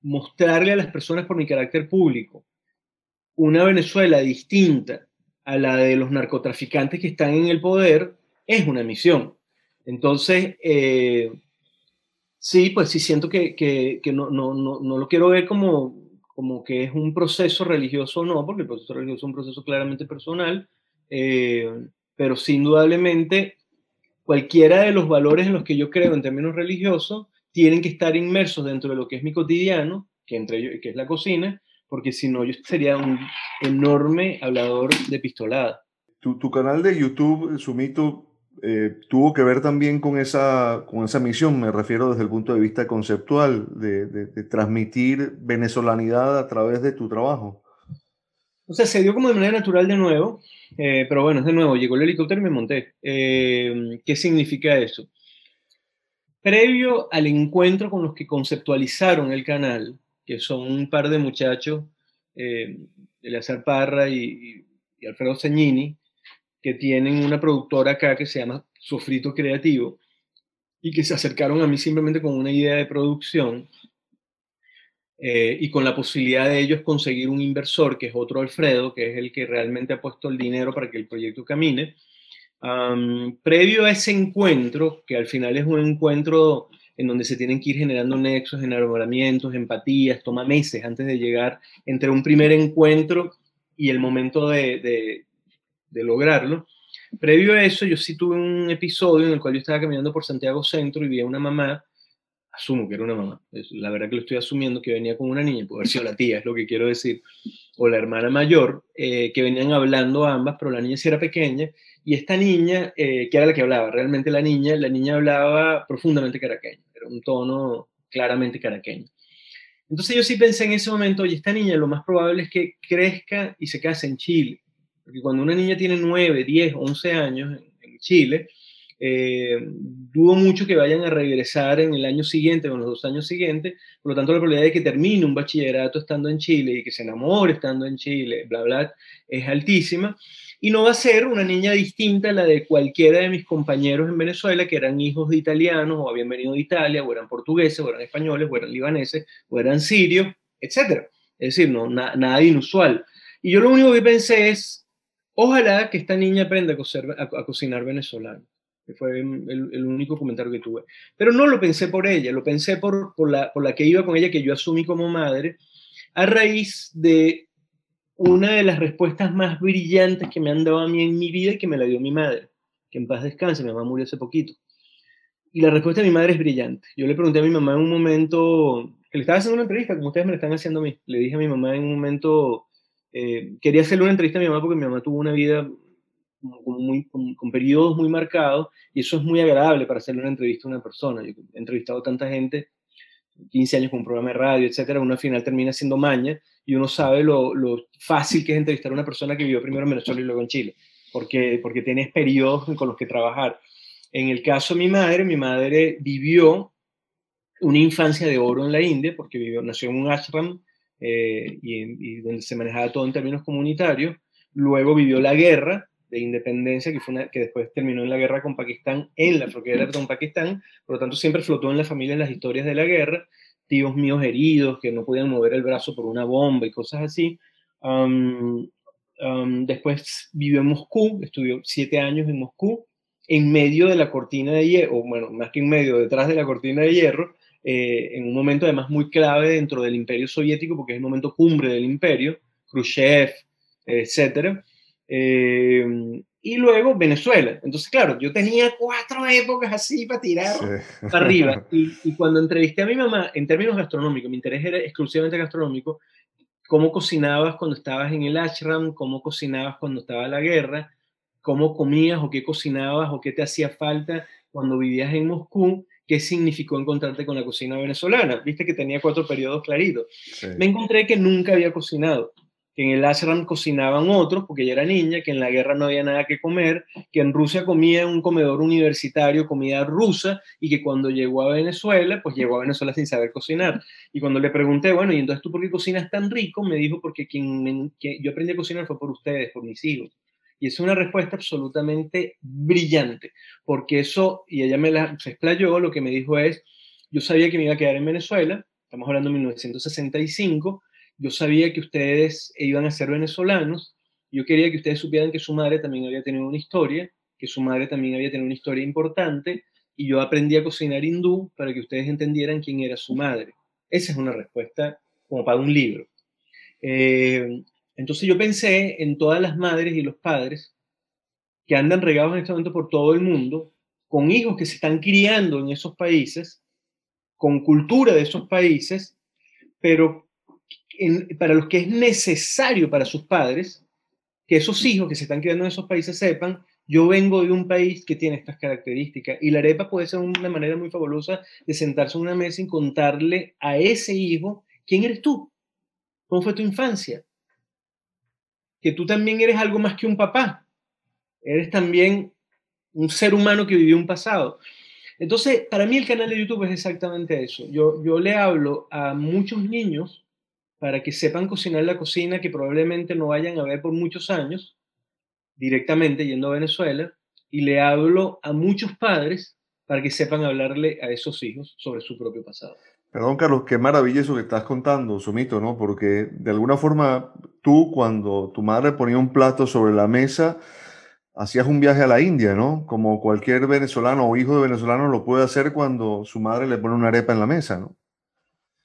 mostrarle a las personas por mi carácter público una Venezuela distinta a la de los narcotraficantes que están en el poder es una misión. Entonces, eh, sí, pues sí siento que, que, no, no, no, no, lo quiero ver como, como que es un proceso religioso o no, porque el proceso religioso es un proceso claramente personal, eh, pero sí, indudablemente cualquiera de los valores en los que yo creo en términos religiosos tienen que estar inmersos dentro de lo que es mi cotidiano, que, entre ellos, que es la cocina, porque si no yo sería un enorme hablador de pistolada. Tu, tu canal de YouTube, Sumito, eh, tuvo que ver también con esa, con esa misión, me refiero desde el punto de vista conceptual, de, transmitir venezolanidad a través de tu trabajo. O sea, se dio como de manera natural de nuevo, eh, pero bueno, es de nuevo, llegó el helicóptero y me monté. Eh, ¿Qué significa eso? Previo al encuentro con los que conceptualizaron el canal, que son un par de muchachos, Eleazar Parra y, y Alfredo Segnini, que tienen una productora acá que se llama Sofrito Creativo y que se acercaron a mí simplemente con una idea de producción eh, y con la posibilidad de ellos conseguir un inversor, que es otro Alfredo, que es el que realmente ha puesto el dinero para que el proyecto camine. previo a ese encuentro, que al final es un encuentro en donde se tienen que ir generando nexos, enamoramientos, empatías, toma meses antes de llegar entre un primer encuentro y el momento de, de lograrlo. Previo a eso, yo sí tuve un episodio en el cual yo estaba caminando por Santiago Centro y vi a una mamá, asumo que era una mamá, la verdad que lo estoy asumiendo, que venía con una niña, puede haber sido la tía, es lo que quiero decir, o la hermana mayor, eh, que venían hablando ambas, pero la niña sí era pequeña, y esta niña, eh, que era la que hablaba, realmente la niña, la niña hablaba profundamente caraqueño, era un tono claramente caraqueño. Entonces yo sí pensé en ese momento, oye, esta niña lo más probable es que crezca y se case en Chile porque cuando una niña tiene 9, 10, 11 años en, Chile, eh, dudo mucho que vayan a regresar en el año siguiente o en los dos años siguientes, por lo tanto la probabilidad de que termine un bachillerato estando en Chile y que se enamore estando en Chile, bla, bla, es altísima. Y no va a ser una niña distinta a la de cualquiera de mis compañeros en Venezuela que eran hijos de italianos o habían venido de Italia, o eran portugueses, o eran españoles, o eran libaneses, o eran sirios, etc. Es decir, no, nada inusual. Y yo lo único que pensé es, Ojalá que esta niña aprenda a, cocinar venezolano, que fue el, único comentario que tuve. Pero no lo pensé por ella, lo pensé por, por, la, por la que iba con ella, que yo asumí como madre, a raíz de una de las respuestas más brillantes que me han dado a mí en mi vida y que me la dio mi madre, que en paz descanse, mi mamá murió hace poquito. Y la respuesta de mi madre es brillante. Yo le pregunté a mi mamá en un momento, que le estaba haciendo una entrevista, como ustedes me la están haciendo a mí, le dije a mi mamá en un momento eh, quería hacerle una entrevista a mi mamá porque mi mamá tuvo una vida muy, con, periodos muy marcados y eso es muy agradable para hacerle una entrevista a una persona. Yo he entrevistado a tanta gente, 15 años con un programa de radio, etcétera, uno al final termina siendo maña y uno sabe lo, fácil que es entrevistar a una persona que vivió primero en Venezuela y luego en Chile, porque, porque tienes periodos con los que trabajar. En el caso de mi madre, mi madre vivió una infancia de oro en la India, porque vivió, nació en un ashram eh, y, donde se manejaba todo en términos comunitarios. Luego vivió la guerra de independencia, que, fue que después terminó en la guerra con Pakistán, en la frontera con Pakistán, por lo tanto siempre flotó en la familia las historias de la guerra, tíos míos heridos que no podían mover el brazo por una bomba y cosas así. después vivió en Moscú, estudió siete años en Moscú, en medio de la cortina de hierro, o bueno, más que en medio, detrás de la cortina de hierro, eh, en un momento además muy clave dentro del imperio soviético, porque es el momento cumbre del imperio, Khrushchev, etc. Eh, y luego Venezuela. Entonces, claro, yo tenía cuatro épocas así para tirar para arriba. Y, y, cuando entrevisté a mi mamá, en términos gastronómicos, mi interés era exclusivamente gastronómico, cómo cocinabas cuando estabas en el ashram, cómo cocinabas cuando estaba la guerra, cómo comías o qué cocinabas o qué te hacía falta cuando vivías en Moscú qué significó encontrarte con la cocina venezolana. Viste que tenía cuatro periodos claritos. Me encontré que nunca había cocinado. que en el ashram cocinaban otros, porque ella era niña, que en la guerra no había nada que comer, que en Rusia comía en un comedor universitario comida rusa y que cuando llegó a Venezuela, pues llegó a Venezuela sin saber cocinar. Y cuando le pregunté, bueno, ¿y entonces tú por qué cocinas tan rico? Me dijo, porque quien yo aprendí a cocinar fue por ustedes, por mis hijos. Y es una respuesta absolutamente brillante, porque eso, y ella me la se explayó, lo que me dijo es, yo sabía que me iba a quedar en Venezuela, estamos hablando de 1965, yo sabía que ustedes iban a ser venezolanos, yo quería que ustedes supieran que su madre también había tenido una historia, que su madre también había tenido una historia importante, y yo aprendí a cocinar hindú para que ustedes entendieran quién era su madre. Esa es una respuesta como para un libro. Eh, entonces yo pensé en todas las madres y los padres que andan regados en este momento por todo el mundo, con hijos que se están criando en esos países, con cultura de esos países, pero para los que es necesario para sus padres que esos hijos que se están criando en esos países sepan, yo vengo de un país que tiene estas características. Y la arepa puede ser una manera muy fabulosa de sentarse en una mesa y contarle a ese hijo quién eres tú, cómo fue tu infancia, que tú también eres algo más que un papá, eres también un ser humano que vivió un pasado. Entonces, para mí el canal de YouTube es exactamente eso. Yo, yo le hablo a muchos niños para que sepan cocinar la cocina que probablemente no vayan a ver por muchos años, directamente yendo a Venezuela, y le hablo a muchos padres para que sepan hablarle a esos hijos sobre su propio pasado. Perdón, Carlos, qué maravilla eso que estás contando, Sumito, ¿no? Porque de alguna forma tú, cuando tu madre ponía un plato sobre la mesa, hacías un viaje a la India, ¿no? Como cualquier venezolano o hijo de venezolano lo puede hacer cuando su madre le pone una arepa en la mesa, ¿no?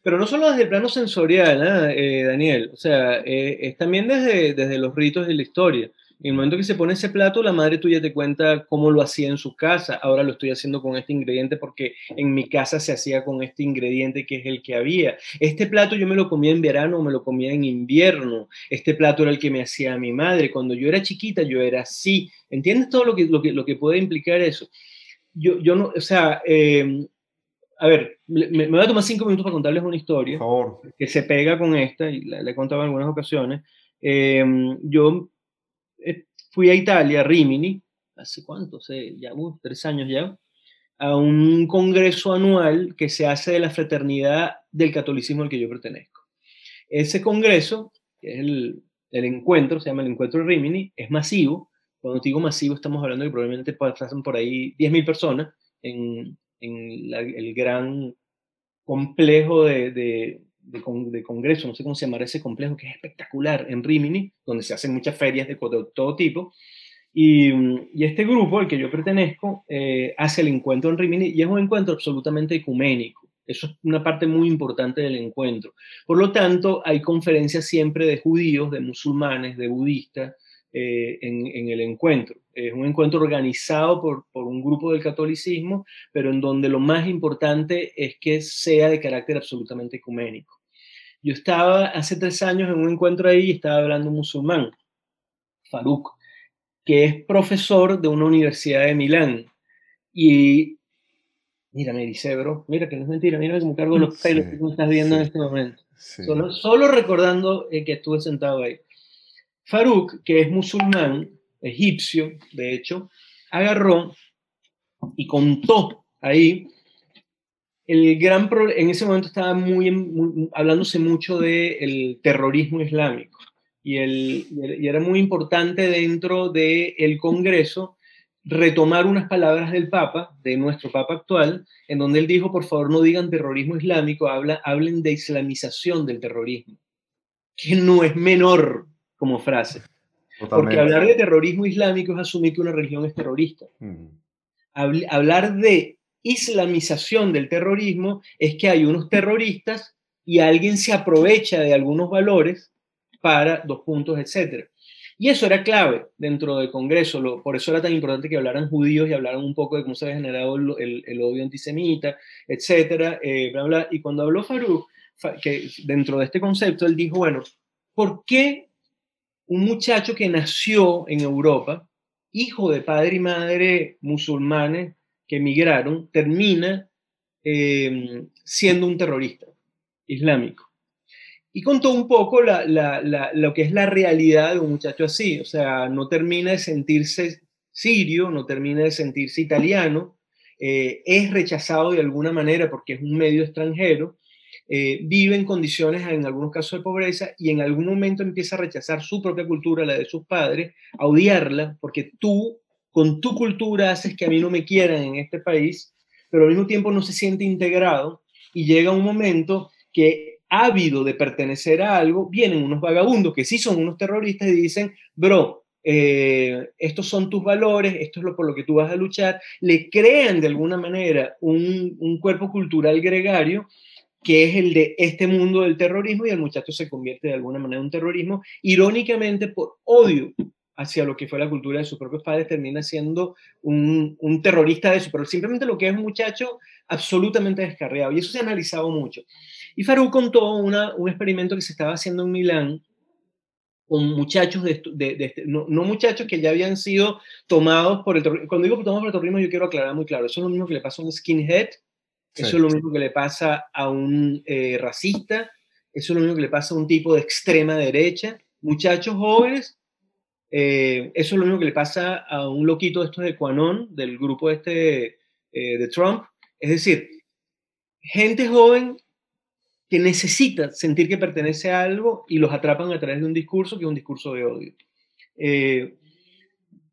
Pero no solo desde el plano sensorial, ¿eh? Daniel, o sea, eh, es también desde, desde los ritos de la historia. En el momento que se pone ese plato, la madre tuya te cuenta cómo lo hacía en su casa. Ahora lo estoy haciendo con este ingrediente porque en mi casa se hacía con este ingrediente que es el que había. Este plato yo me lo comía en verano o me lo comía en invierno. Este plato era el que me hacía mi madre. Cuando yo era chiquita, yo era así. ¿Entiendes todo lo que, lo que, lo que puede implicar eso? Yo, yo no, o sea, eh, a ver, me, voy a tomar cinco minutos para contarles una historia que se pega con esta, y la, he contado en algunas ocasiones. Eh, yo fui a Italia, a Rimini, hace cuánto, sé, ya uh, tres años ya, a un congreso anual que se hace de la fraternidad del catolicismo al que yo pertenezco. Ese congreso, que es el, el encuentro, se llama el Encuentro de Rimini, es masivo. Cuando digo masivo, estamos hablando de que probablemente pasan por ahí 10.000 personas en, en el gran complejo de, de, de, congreso, no sé cómo se llamará ese complejo, que es espectacular, en Rimini, donde se hacen muchas ferias de, todo tipo. Y, y, este grupo al que yo pertenezco eh, hace el encuentro en Rimini y es un encuentro absolutamente ecuménico. Eso es una parte muy importante del encuentro. Por lo tanto, hay conferencias siempre de judíos, de musulmanes, de budistas, eh, en, el encuentro. Es un encuentro organizado por, por, un grupo del catolicismo, pero en donde lo más importante es que sea de carácter absolutamente ecuménico. Yo estaba hace tres años en un encuentro ahí y estaba hablando un musulmán, Farouk, que es profesor de una universidad de Milán. Y mira, me dice, bro, mira que no es mentira, mira cómo cargo los pelos que tú estás viendo en este momento. Solo, solo, recordando eh, que estuve sentado ahí. Farouk, que es musulmán, egipcio, de hecho, agarró y contó ahí el gran problema, en ese momento estaba muy, hablándose mucho del terrorismo islámico y, el, y, era muy importante dentro del Congreso retomar unas palabras del Papa, de nuestro Papa actual, en donde él dijo, por favor, no digan terrorismo islámico, habla, hablen de islamización del terrorismo, que no es menor como frase. Porque hablar de terrorismo islámico es asumir que una religión es terrorista. Hablar de islamización del terrorismo es que hay unos terroristas y alguien se aprovecha de algunos valores para dos puntos, etc. Y eso era clave dentro del Congreso, por eso era tan importante que hablaran judíos y hablaran un poco de cómo se había generado el, odio antisemita, etc. Eh, Y cuando habló Farouk, que dentro de este concepto, él dijo, bueno, ¿por qué un muchacho que nació en Europa, hijo de padre y madre musulmanes que emigraron, termina em, siendo un terrorista islámico. y contó un poco lo que es la realidad de un muchacho así. O sea, no termina de sentirse sirio, no termina de sentirse italiano, eh, es rechazado de alguna manera porque es un medio extranjero, eh, vive en condiciones, en algunos casos, de pobreza y en algún momento empieza a rechazar su propia cultura, la de sus padres, a odiarla, porque tú, con tu cultura, haces que a mí no me quieran en este país, pero al mismo tiempo no se siente integrado y llega un momento que ávido de pertenecer a algo, vienen unos vagabundos que sí son unos terroristas y dicen, bro, eh, estos son tus valores, esto es lo por lo que tú vas a luchar, le crean de alguna manera un, un cuerpo cultural gregario que es el de este mundo del terrorismo y el muchacho se convierte de alguna manera en un terrorismo, irónicamente por odio hacia lo que fue la cultura de sus propios padres, termina siendo un, un terrorista de eso, pero simplemente lo que es un muchacho absolutamente descarriado, y eso se ha analizado mucho. Y Farú contó una, un experimento que se estaba haciendo en Milán con muchachos, de, este, no, muchachos que ya habían sido tomados por el terrorismo. Cuando digo tomados por el terrorismo, yo quiero aclarar muy claro, eso es lo mismo que le pasa a un skinhead, eso es lo mismo que le pasa a un eh, racista, eso es lo mismo que le pasa a un tipo de extrema derecha. Muchachos jóvenes, eh, eso es lo mismo que le pasa a un loquito de estos de Quanon, del grupo este eh, de Trump. Es decir, gente joven que necesita sentir que pertenece a algo y los atrapan a través de un discurso que es un discurso de odio.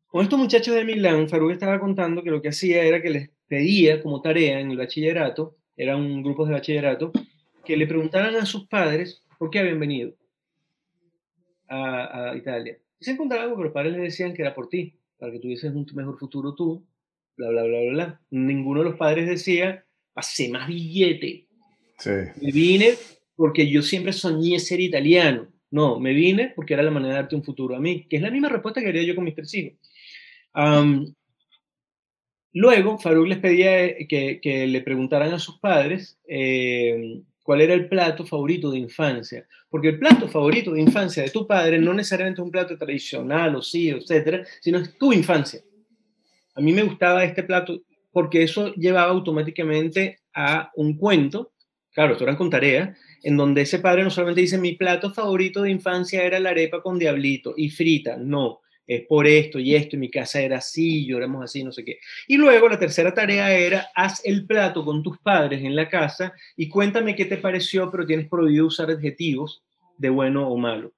Con estos muchachos de Milán, Faruk estaba contando que lo que hacía era que les pedía como tarea en el bachillerato, eran grupos de bachillerato, que le preguntaran a sus padres por qué habían venido a, Italia. Y se encontraba algo que los padres les decían que era por ti, para que tuvieses un mejor futuro tú, bla, bla, bla, bla, bla. Ninguno de los padres decía, pasé más billete, me vine porque yo siempre soñé ser italiano. No, me vine porque era la manera de darte un futuro a mí, que es la misma respuesta que haría yo con mis tres hijos. Luego, Faruk les pedía eh, que, le preguntaran a sus padres em, cuál era el plato favorito de infancia, porque el plato favorito de infancia de tu padre no necesariamente es un plato tradicional o sí, etcétera, sino es tu infancia. A mí me gustaba este plato porque eso llevaba automáticamente a un cuento claro, esto eran con tarea, en donde ese padre no solamente dice mi plato favorito de infancia era la arepa con diablito y frita, no, es por esto y esto, y mi casa era así, yo éramos así, no sé qué. Y luego la tercera tarea era, haz el plato con tus padres en la casa y cuéntame qué te pareció, pero tienes prohibido usar adjetivos de bueno o malo.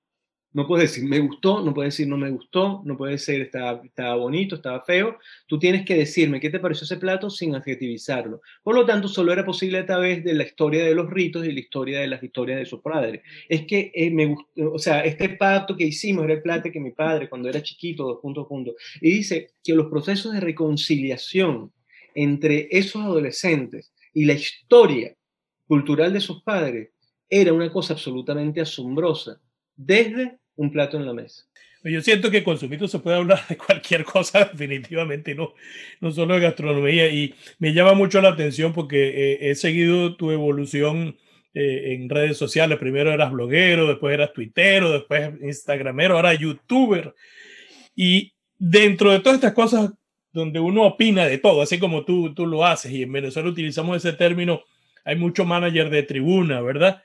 No puedes decir me gustó, no puedes decir no me gustó, no puedes decir estaba, estaba bonito, estaba feo. Tú tienes que decirme qué te pareció ese plato sin adjetivizarlo. Por lo tanto, solo era posible a través de la historia de los ritos y la historia de las historias de su padre. Es que eh, me gustó, o sea, este pacto que hicimos era el plato que mi padre cuando era chiquito, dos puntos juntos. Y dice que los procesos de reconciliación entre esos adolescentes y la historia cultural de sus padres era una cosa absolutamente asombrosa desde un plato en la mesa. Yo siento que con Sumito se puede hablar de cualquier cosa definitivamente, no, no solo de gastronomía. Y me llama mucho la atención porque eh, he seguido tu evolución eh, en redes sociales. Primero eras bloguero, después eras tuitero, después instagramero, ahora youtuber. Y dentro de todas estas cosas donde uno opina de todo, así como tú, tú lo haces, y en Venezuela utilizamos ese término, hay mucho manager de tribuna, ¿verdad?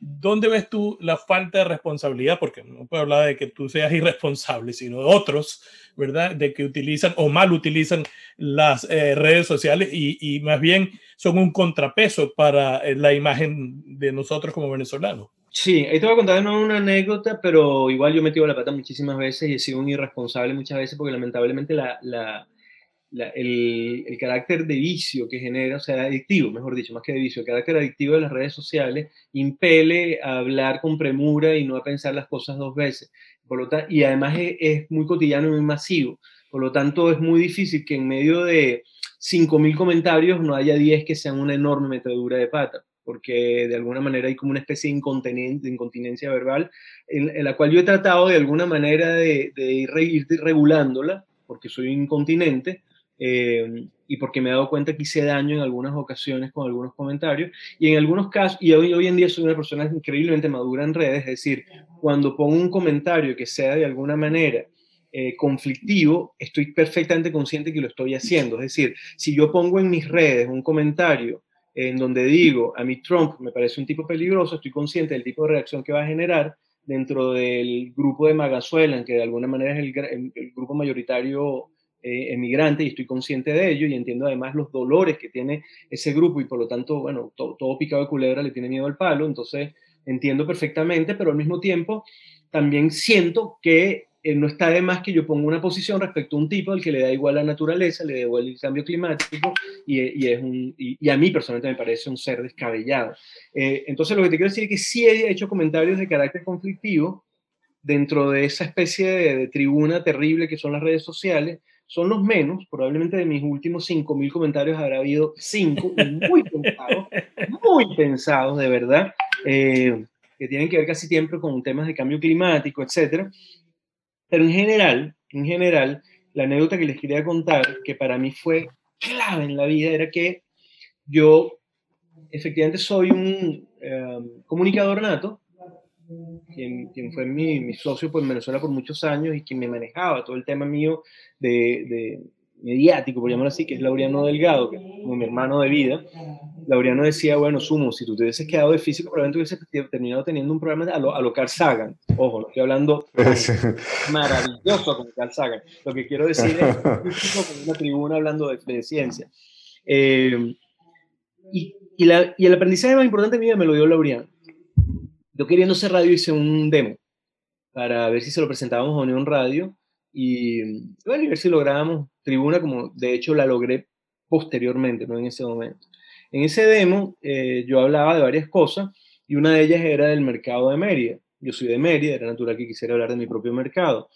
¿Dónde ves tú la falta de responsabilidad? Porque no puedo hablar de que tú seas irresponsable, sino de otros, ¿verdad? De que utilizan o mal utilizan las eh, redes sociales y, más bien son un contrapeso para eh, la imagen de nosotros como venezolanos. Sí, ahí te voy a contar una anécdota, pero igual yo he metido la pata muchísimas veces y he sido un irresponsable muchas veces porque lamentablemente la, el, carácter de vicio que genera, o sea, adictivo, mejor dicho, más que de vicio, el carácter adictivo de las redes sociales impele a hablar con premura y no a pensar las cosas dos veces. Por lo y además es, muy cotidiano y muy masivo. Por lo tanto, es muy difícil que en medio de 5.000 comentarios no haya 10 que sean una enorme metedura de pata, porque de alguna manera hay como una especie de, de incontinencia verbal en, la cual yo he tratado de alguna manera de, de ir, ir regulándola, porque soy incontinente, eh, y porque me he dado cuenta que hice daño en algunas ocasiones con algunos comentarios y en algunos casos, y hoy, hoy en día soy una persona increíblemente madura en redes, es decir, cuando pongo un comentario que sea de alguna manera eh, conflictivo, estoy perfectamente consciente que lo estoy haciendo. Es decir, si yo pongo en mis redes un comentario en donde digo, a mí Trump me parece un tipo peligroso, estoy consciente del tipo de reacción que va a generar dentro del grupo de Magazuela, que de alguna manera es el, grupo mayoritario eh, emigrante, y estoy consciente de ello, y entiendo además los dolores que tiene ese grupo, y por lo tanto, bueno, todo picado de culebra le tiene miedo al palo, entonces entiendo perfectamente, pero al mismo tiempo también siento que eh, no está de más que yo ponga una posición respecto a un tipo al que le da igual la naturaleza, le da igual el cambio climático y, es un, y, a mí personalmente me parece un ser descabellado. Eh, entonces lo que te quiero decir es que sí he hecho comentarios de carácter conflictivo dentro de esa especie de, tribuna terrible que son las redes sociales. Son los menos, probablemente de mis últimos 5.000 comentarios habrá habido 5 muy pensados, muy pensados de verdad, eh, que tienen que ver casi siempre con temas de cambio climático, etcétera. Pero en general, en general, la anécdota que les quería contar, que para mí fue clave en la vida, era que yo efectivamente soy un em, comunicador nato, quien, quien fue mi, mi, socio pues, en Venezuela por muchos años y quien me manejaba todo el tema mío de, mediático, por llamarlo así, que es Laureano Delgado, que es como mi hermano de vida. Laureano decía, bueno, Sumo, si tú te hubieses quedado de físico, probablemente hubieses terminado teniendo un programa a lo, a lo Carl Sagan. Ojo, no estoy hablando maravilloso como Carl Sagan. Lo que quiero decir es físico con una tribuna hablando de, ciencia. Eh, y, y, la, y, el aprendizaje más importante de vida me lo dio Laureano. Yo queriendo hacer radio hice un demo para ver si se lo presentábamos a Unión Radio y bueno, ver si lográbamos tribuna, como de hecho la logré posteriormente, no en ese momento. En ese demo eh, yo hablaba de varias cosas y una de ellas era del mercado de Mérida. Yo soy de Mérida, era natural que quisiera hablar de mi propio mercado.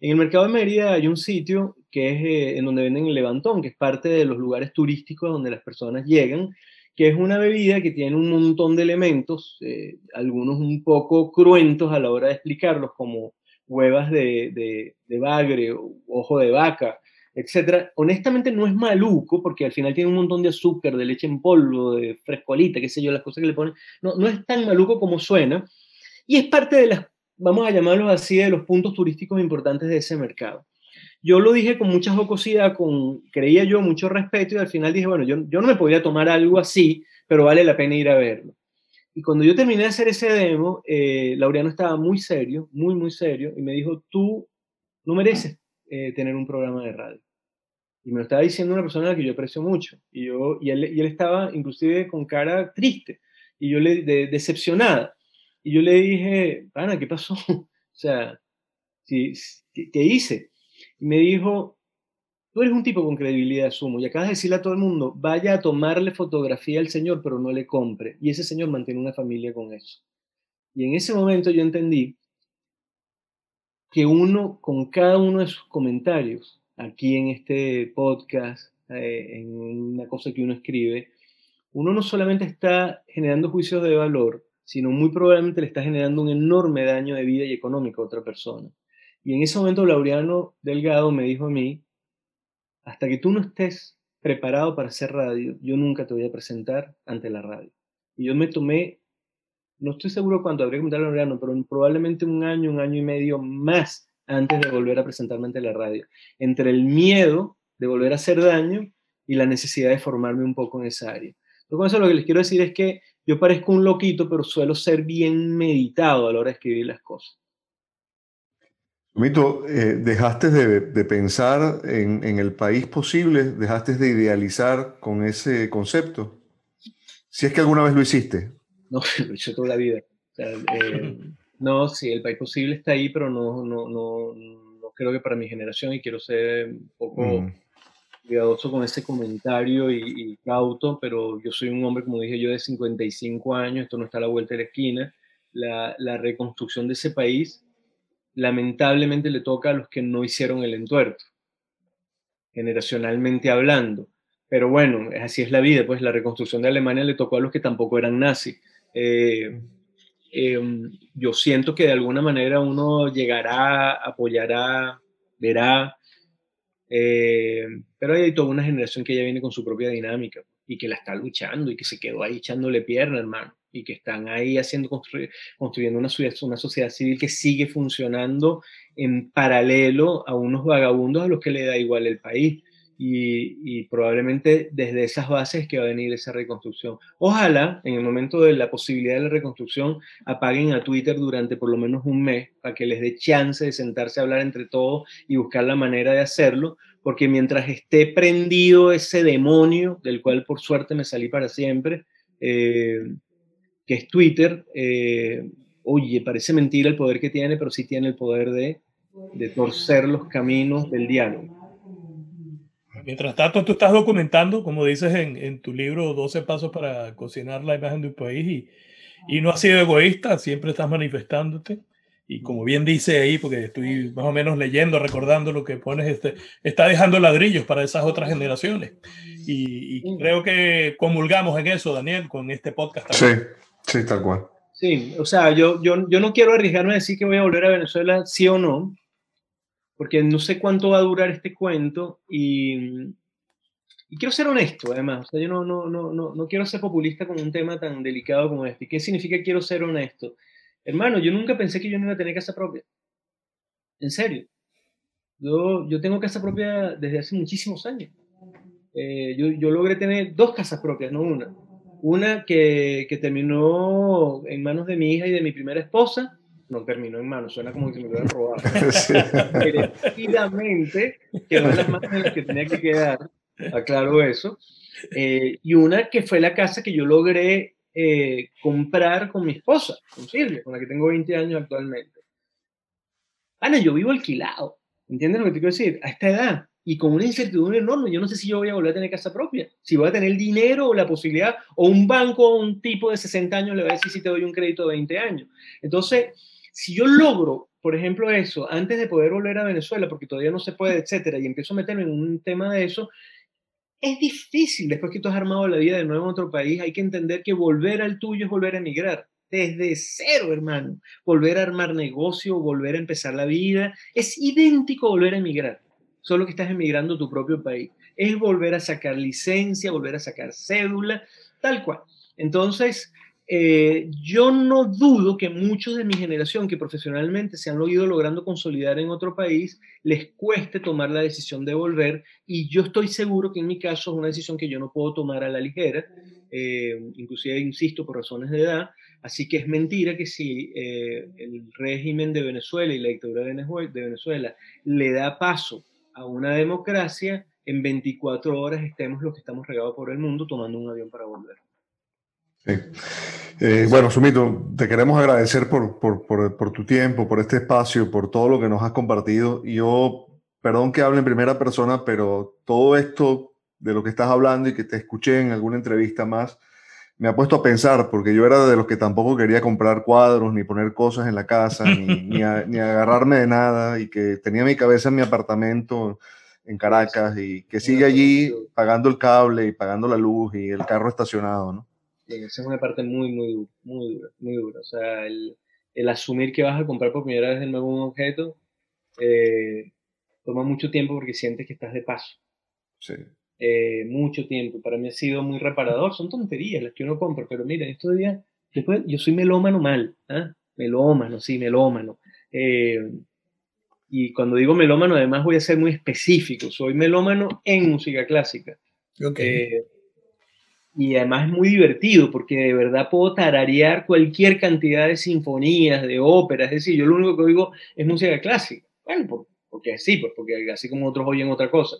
En el mercado de Mérida hay un sitio que es eh, en donde venden el levantón, que es parte de los lugares turísticos donde las personas llegan, que es una bebida que tiene un montón de elementos, eh, algunos un poco cruentos a la hora de explicarlos, como huevas de, de, bagre, ojo de vaca, etcétera. Honestamente no es maluco, porque al final tiene un montón de azúcar, de leche en polvo, de frescolita, qué sé yo, las cosas que le ponen. No, no es tan maluco como suena. Y es parte de las, vamos a llamarlos así, de los puntos turísticos importantes de ese mercado. Yo lo dije con mucha jocosidad, con, creía yo, mucho respeto, y al final dije, bueno, yo, yo no me podía tomar algo así, pero vale la pena ir a verlo. Y cuando yo terminé de hacer ese demo, eh, Laureano estaba muy serio, muy, muy serio, y me dijo, tú no mereces eh, tener un programa de radio. Y me lo estaba diciendo una persona que yo aprecio mucho. Y, yo, y, él, y él estaba inclusive con cara triste, y yo le, decepcionada. Y yo le dije, Ana, ¿qué pasó? o sea, ¿qué, ¿qué hice? Y me dijo, Tú eres un tipo con credibilidad, sumo, y acabas de decirle a todo el mundo, vaya a tomarle fotografía al señor, pero no le compre. Y ese señor mantiene una familia con eso. Y en ese momento yo entendí que uno, con cada uno de sus comentarios, aquí en este podcast, eh, en una cosa que uno escribe, uno no solamente está generando juicios de valor, sino muy probablemente le está generando un enorme daño de vida y económico a otra persona. Y en ese momento Laureano Delgado me dijo a mí, hasta que tú no estés preparado para hacer radio, yo nunca te voy a presentar ante la radio. Y yo me tomé, no estoy seguro cuánto, habría que preguntarle a Laureano, pero probablemente un año, un año y medio más antes de volver a presentarme ante la radio. Entre el miedo de volver a hacer daño y la necesidad de formarme un poco en esa área. Entonces, con eso lo que les quiero decir es que yo parezco un loquito, pero suelo ser bien meditado a la hora de escribir las cosas. Mito, eh, dejaste de, pensar en, el país posible, dejaste de idealizar con ese concepto. Si es que alguna vez lo hiciste. No, lo he hecho toda la vida. Eh, no, sí, el país posible está ahí, pero no, no, no, no creo que para mi generación, y quiero ser un poco mm. cuidadoso con ese comentario y, y, cauto, pero yo soy un hombre, como dije yo, de 55 años, esto no está a la vuelta de la esquina. La, la reconstrucción de ese país lamentablemente le toca a los que no hicieron el entuerto, generacionalmente hablando. Pero bueno, así es la vida, pues la reconstrucción de Alemania le tocó a los que tampoco eran nazis. Eh, em, yo siento que de alguna manera uno llegará, apoyará, verá, eh, pero hay toda una generación que ya viene con su propia dinámica y que la está luchando y que se quedó ahí echándole pierna, hermano y que están ahí haciendo, construyendo una, una sociedad civil que sigue funcionando en paralelo a unos vagabundos a los que le da igual el país. y, probablemente desde esas bases que va a venir esa reconstrucción. Ojalá en el momento de la posibilidad de la reconstrucción apaguen a Twitter durante por lo menos un mes para que les dé chance de sentarse a hablar entre todos y buscar la manera de hacerlo, porque mientras esté prendido ese demonio, del cual por suerte me salí para siempre, eh, que es Twitter, eh, oye, parece mentira el poder que tiene, pero sí tiene el poder de, de torcer los caminos del diálogo. Mientras tanto, tú estás documentando, como dices en, en, tu libro, 12 pasos para cocinar la imagen de un país y, y no has sido egoísta, siempre estás manifestándote. Y como bien dice ahí, porque estoy más o menos leyendo, recordando lo que pones, este, está dejando ladrillos para esas otras generaciones. Y, y creo que comulgamos en eso, Daniel, con este podcast. Sí, sí, tal cual. Sí, o sea, yo, yo, yo no quiero arriesgarme a decir que voy a volver a Venezuela, sí o no, porque no sé cuánto va a durar este cuento y, y quiero ser honesto, además. O sea, yo no, no, no, no, quiero ser populista con un tema tan delicado como este. ¿Qué significa quiero ser honesto? Hermano, yo nunca pensé que yo no iba a tener casa propia. En serio. Yo, yo tengo casa propia desde hace muchísimos años. Eh, yo, yo, logré tener dos casas propias, no una. Una que, que terminó en manos de mi hija y de mi primera esposa, no terminó en manos, suena como que me hubieran robado. Sí. quedó en las manos en las que tenía que quedar, aclaro eso. Eh, y una que fue la casa que yo logré eh, comprar con mi esposa, con Silvia, con la que tengo 20 años actualmente. Ana, yo vivo alquilado, ¿entiendes lo que te quiero decir? A esta edad y con una incertidumbre enorme. Yo no sé si yo voy a volver a tener casa propia, si voy a tener dinero o la posibilidad, o un banco o un tipo de 60 años le va a decir si te doy un crédito de 20 años. Entonces, si yo logro, por ejemplo, eso, antes de poder volver a Venezuela, porque todavía no se puede, etcétera, y empiezo a meterme en un tema de eso, es difícil. Después que tú has armado la vida de nuevo en otro país, hay que entender que volver al tuyo es volver a emigrar. Desde cero, hermano. Volver a armar negocio, volver a empezar la vida, es idéntico volver a emigrar. Solo que estás emigrando a tu propio país. Es volver a sacar licencia, volver a sacar cédula, tal cual. Entonces, eh, yo no dudo que muchos de mi generación que profesionalmente se han ido logrando consolidar en otro país, les cueste tomar la decisión de volver y yo estoy seguro que en mi caso es una decisión que yo no puedo tomar a la ligera, eh, inclusive insisto por razones de edad, así que es mentira que si eh, el régimen de Venezuela y la dictadura de Venezuela le da paso a una democracia, en 24 horas estemos los que estamos regados por el mundo tomando un avión para volver. Sí. Eh, bueno, Sumito, te queremos agradecer por, por, por, por, tu tiempo, por este espacio, por todo lo que nos has compartido. Y yo, perdón que hable en primera persona, pero todo esto de lo que estás hablando y que te escuché en alguna entrevista más, me ha puesto a pensar, porque yo era de los que tampoco quería comprar cuadros, ni poner cosas en la casa, ni, ni, ni agarrarme de nada, y que tenía mi cabeza en mi apartamento en Caracas y que sigue allí pagando el cable y pagando la luz y el carro estacionado, ¿no? esa es una parte muy, muy dura, muy dura, muy dura. O sea, el, el asumir que vas a comprar por primera vez de nuevo un objeto eh, toma mucho tiempo porque sientes que estás de paso. Sí. Eh, mucho tiempo. Para mí ha sido muy reparador. Son tonterías las que uno compra, pero mira, estos días, después, yo soy melómano mal, ¿ah? Melómano, sí, melómano. Eh, y cuando digo melómano, además voy a ser muy específico. Soy melómano en música clásica. Okay y además es muy divertido porque de verdad puedo tararear cualquier cantidad de sinfonías, de óperas, es decir, yo lo único que oigo es música clásica. Bueno, porque sí, pues porque así como otros oyen otra cosa.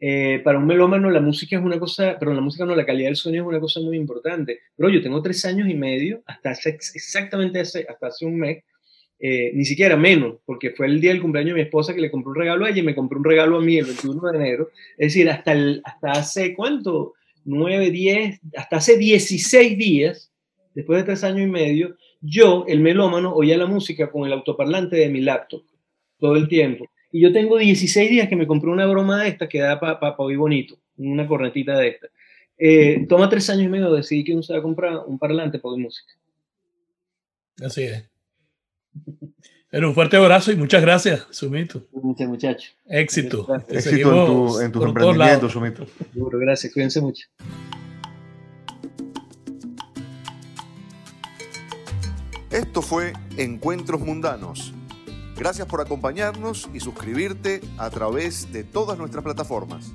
Eh, para un melómano la música es una cosa, pero la música no, la calidad del sonido es una cosa muy importante. Pero yo tengo tres años y medio, hasta exactamente hace, hasta hace un mes, eh, ni siquiera menos, porque fue el día del cumpleaños de mi esposa que le compró un regalo a ella y me compró un regalo a mí el 21 de enero. Es decir, hasta, hasta hace cuánto, 9, 10, hasta hace 16 días, después de tres años y medio, yo, el melómano, oía la música con el autoparlante de mi laptop todo el tiempo. Y yo tengo 16 días que me compré una broma de esta que da para pa, oír bonito, una cornetita de esta. Eh, toma tres años y medio decidí que uno se va a comprar un parlante para oír música. Así es. Pero un fuerte abrazo y muchas gracias, Sumito. Muchas muchachos. Éxito. Éxito en, tus emprendimientos, Sumito. Seguro, gracias. Cuídense mucho. Esto fue Encuentros Mundanos. Gracias por acompañarnos y suscribirte a través de todas nuestras plataformas.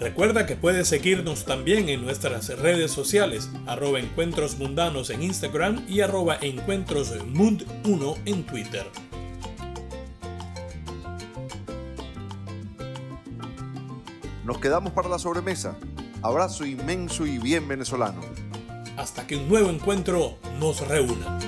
Recuerda que puedes seguirnos también en nuestras redes sociales, arroba encuentros mundanos en Instagram y arroba encuentrosmund1 en Twitter. Nos quedamos para la sobremesa. Abrazo inmenso y bien venezolano. Hasta que un nuevo encuentro nos reúna.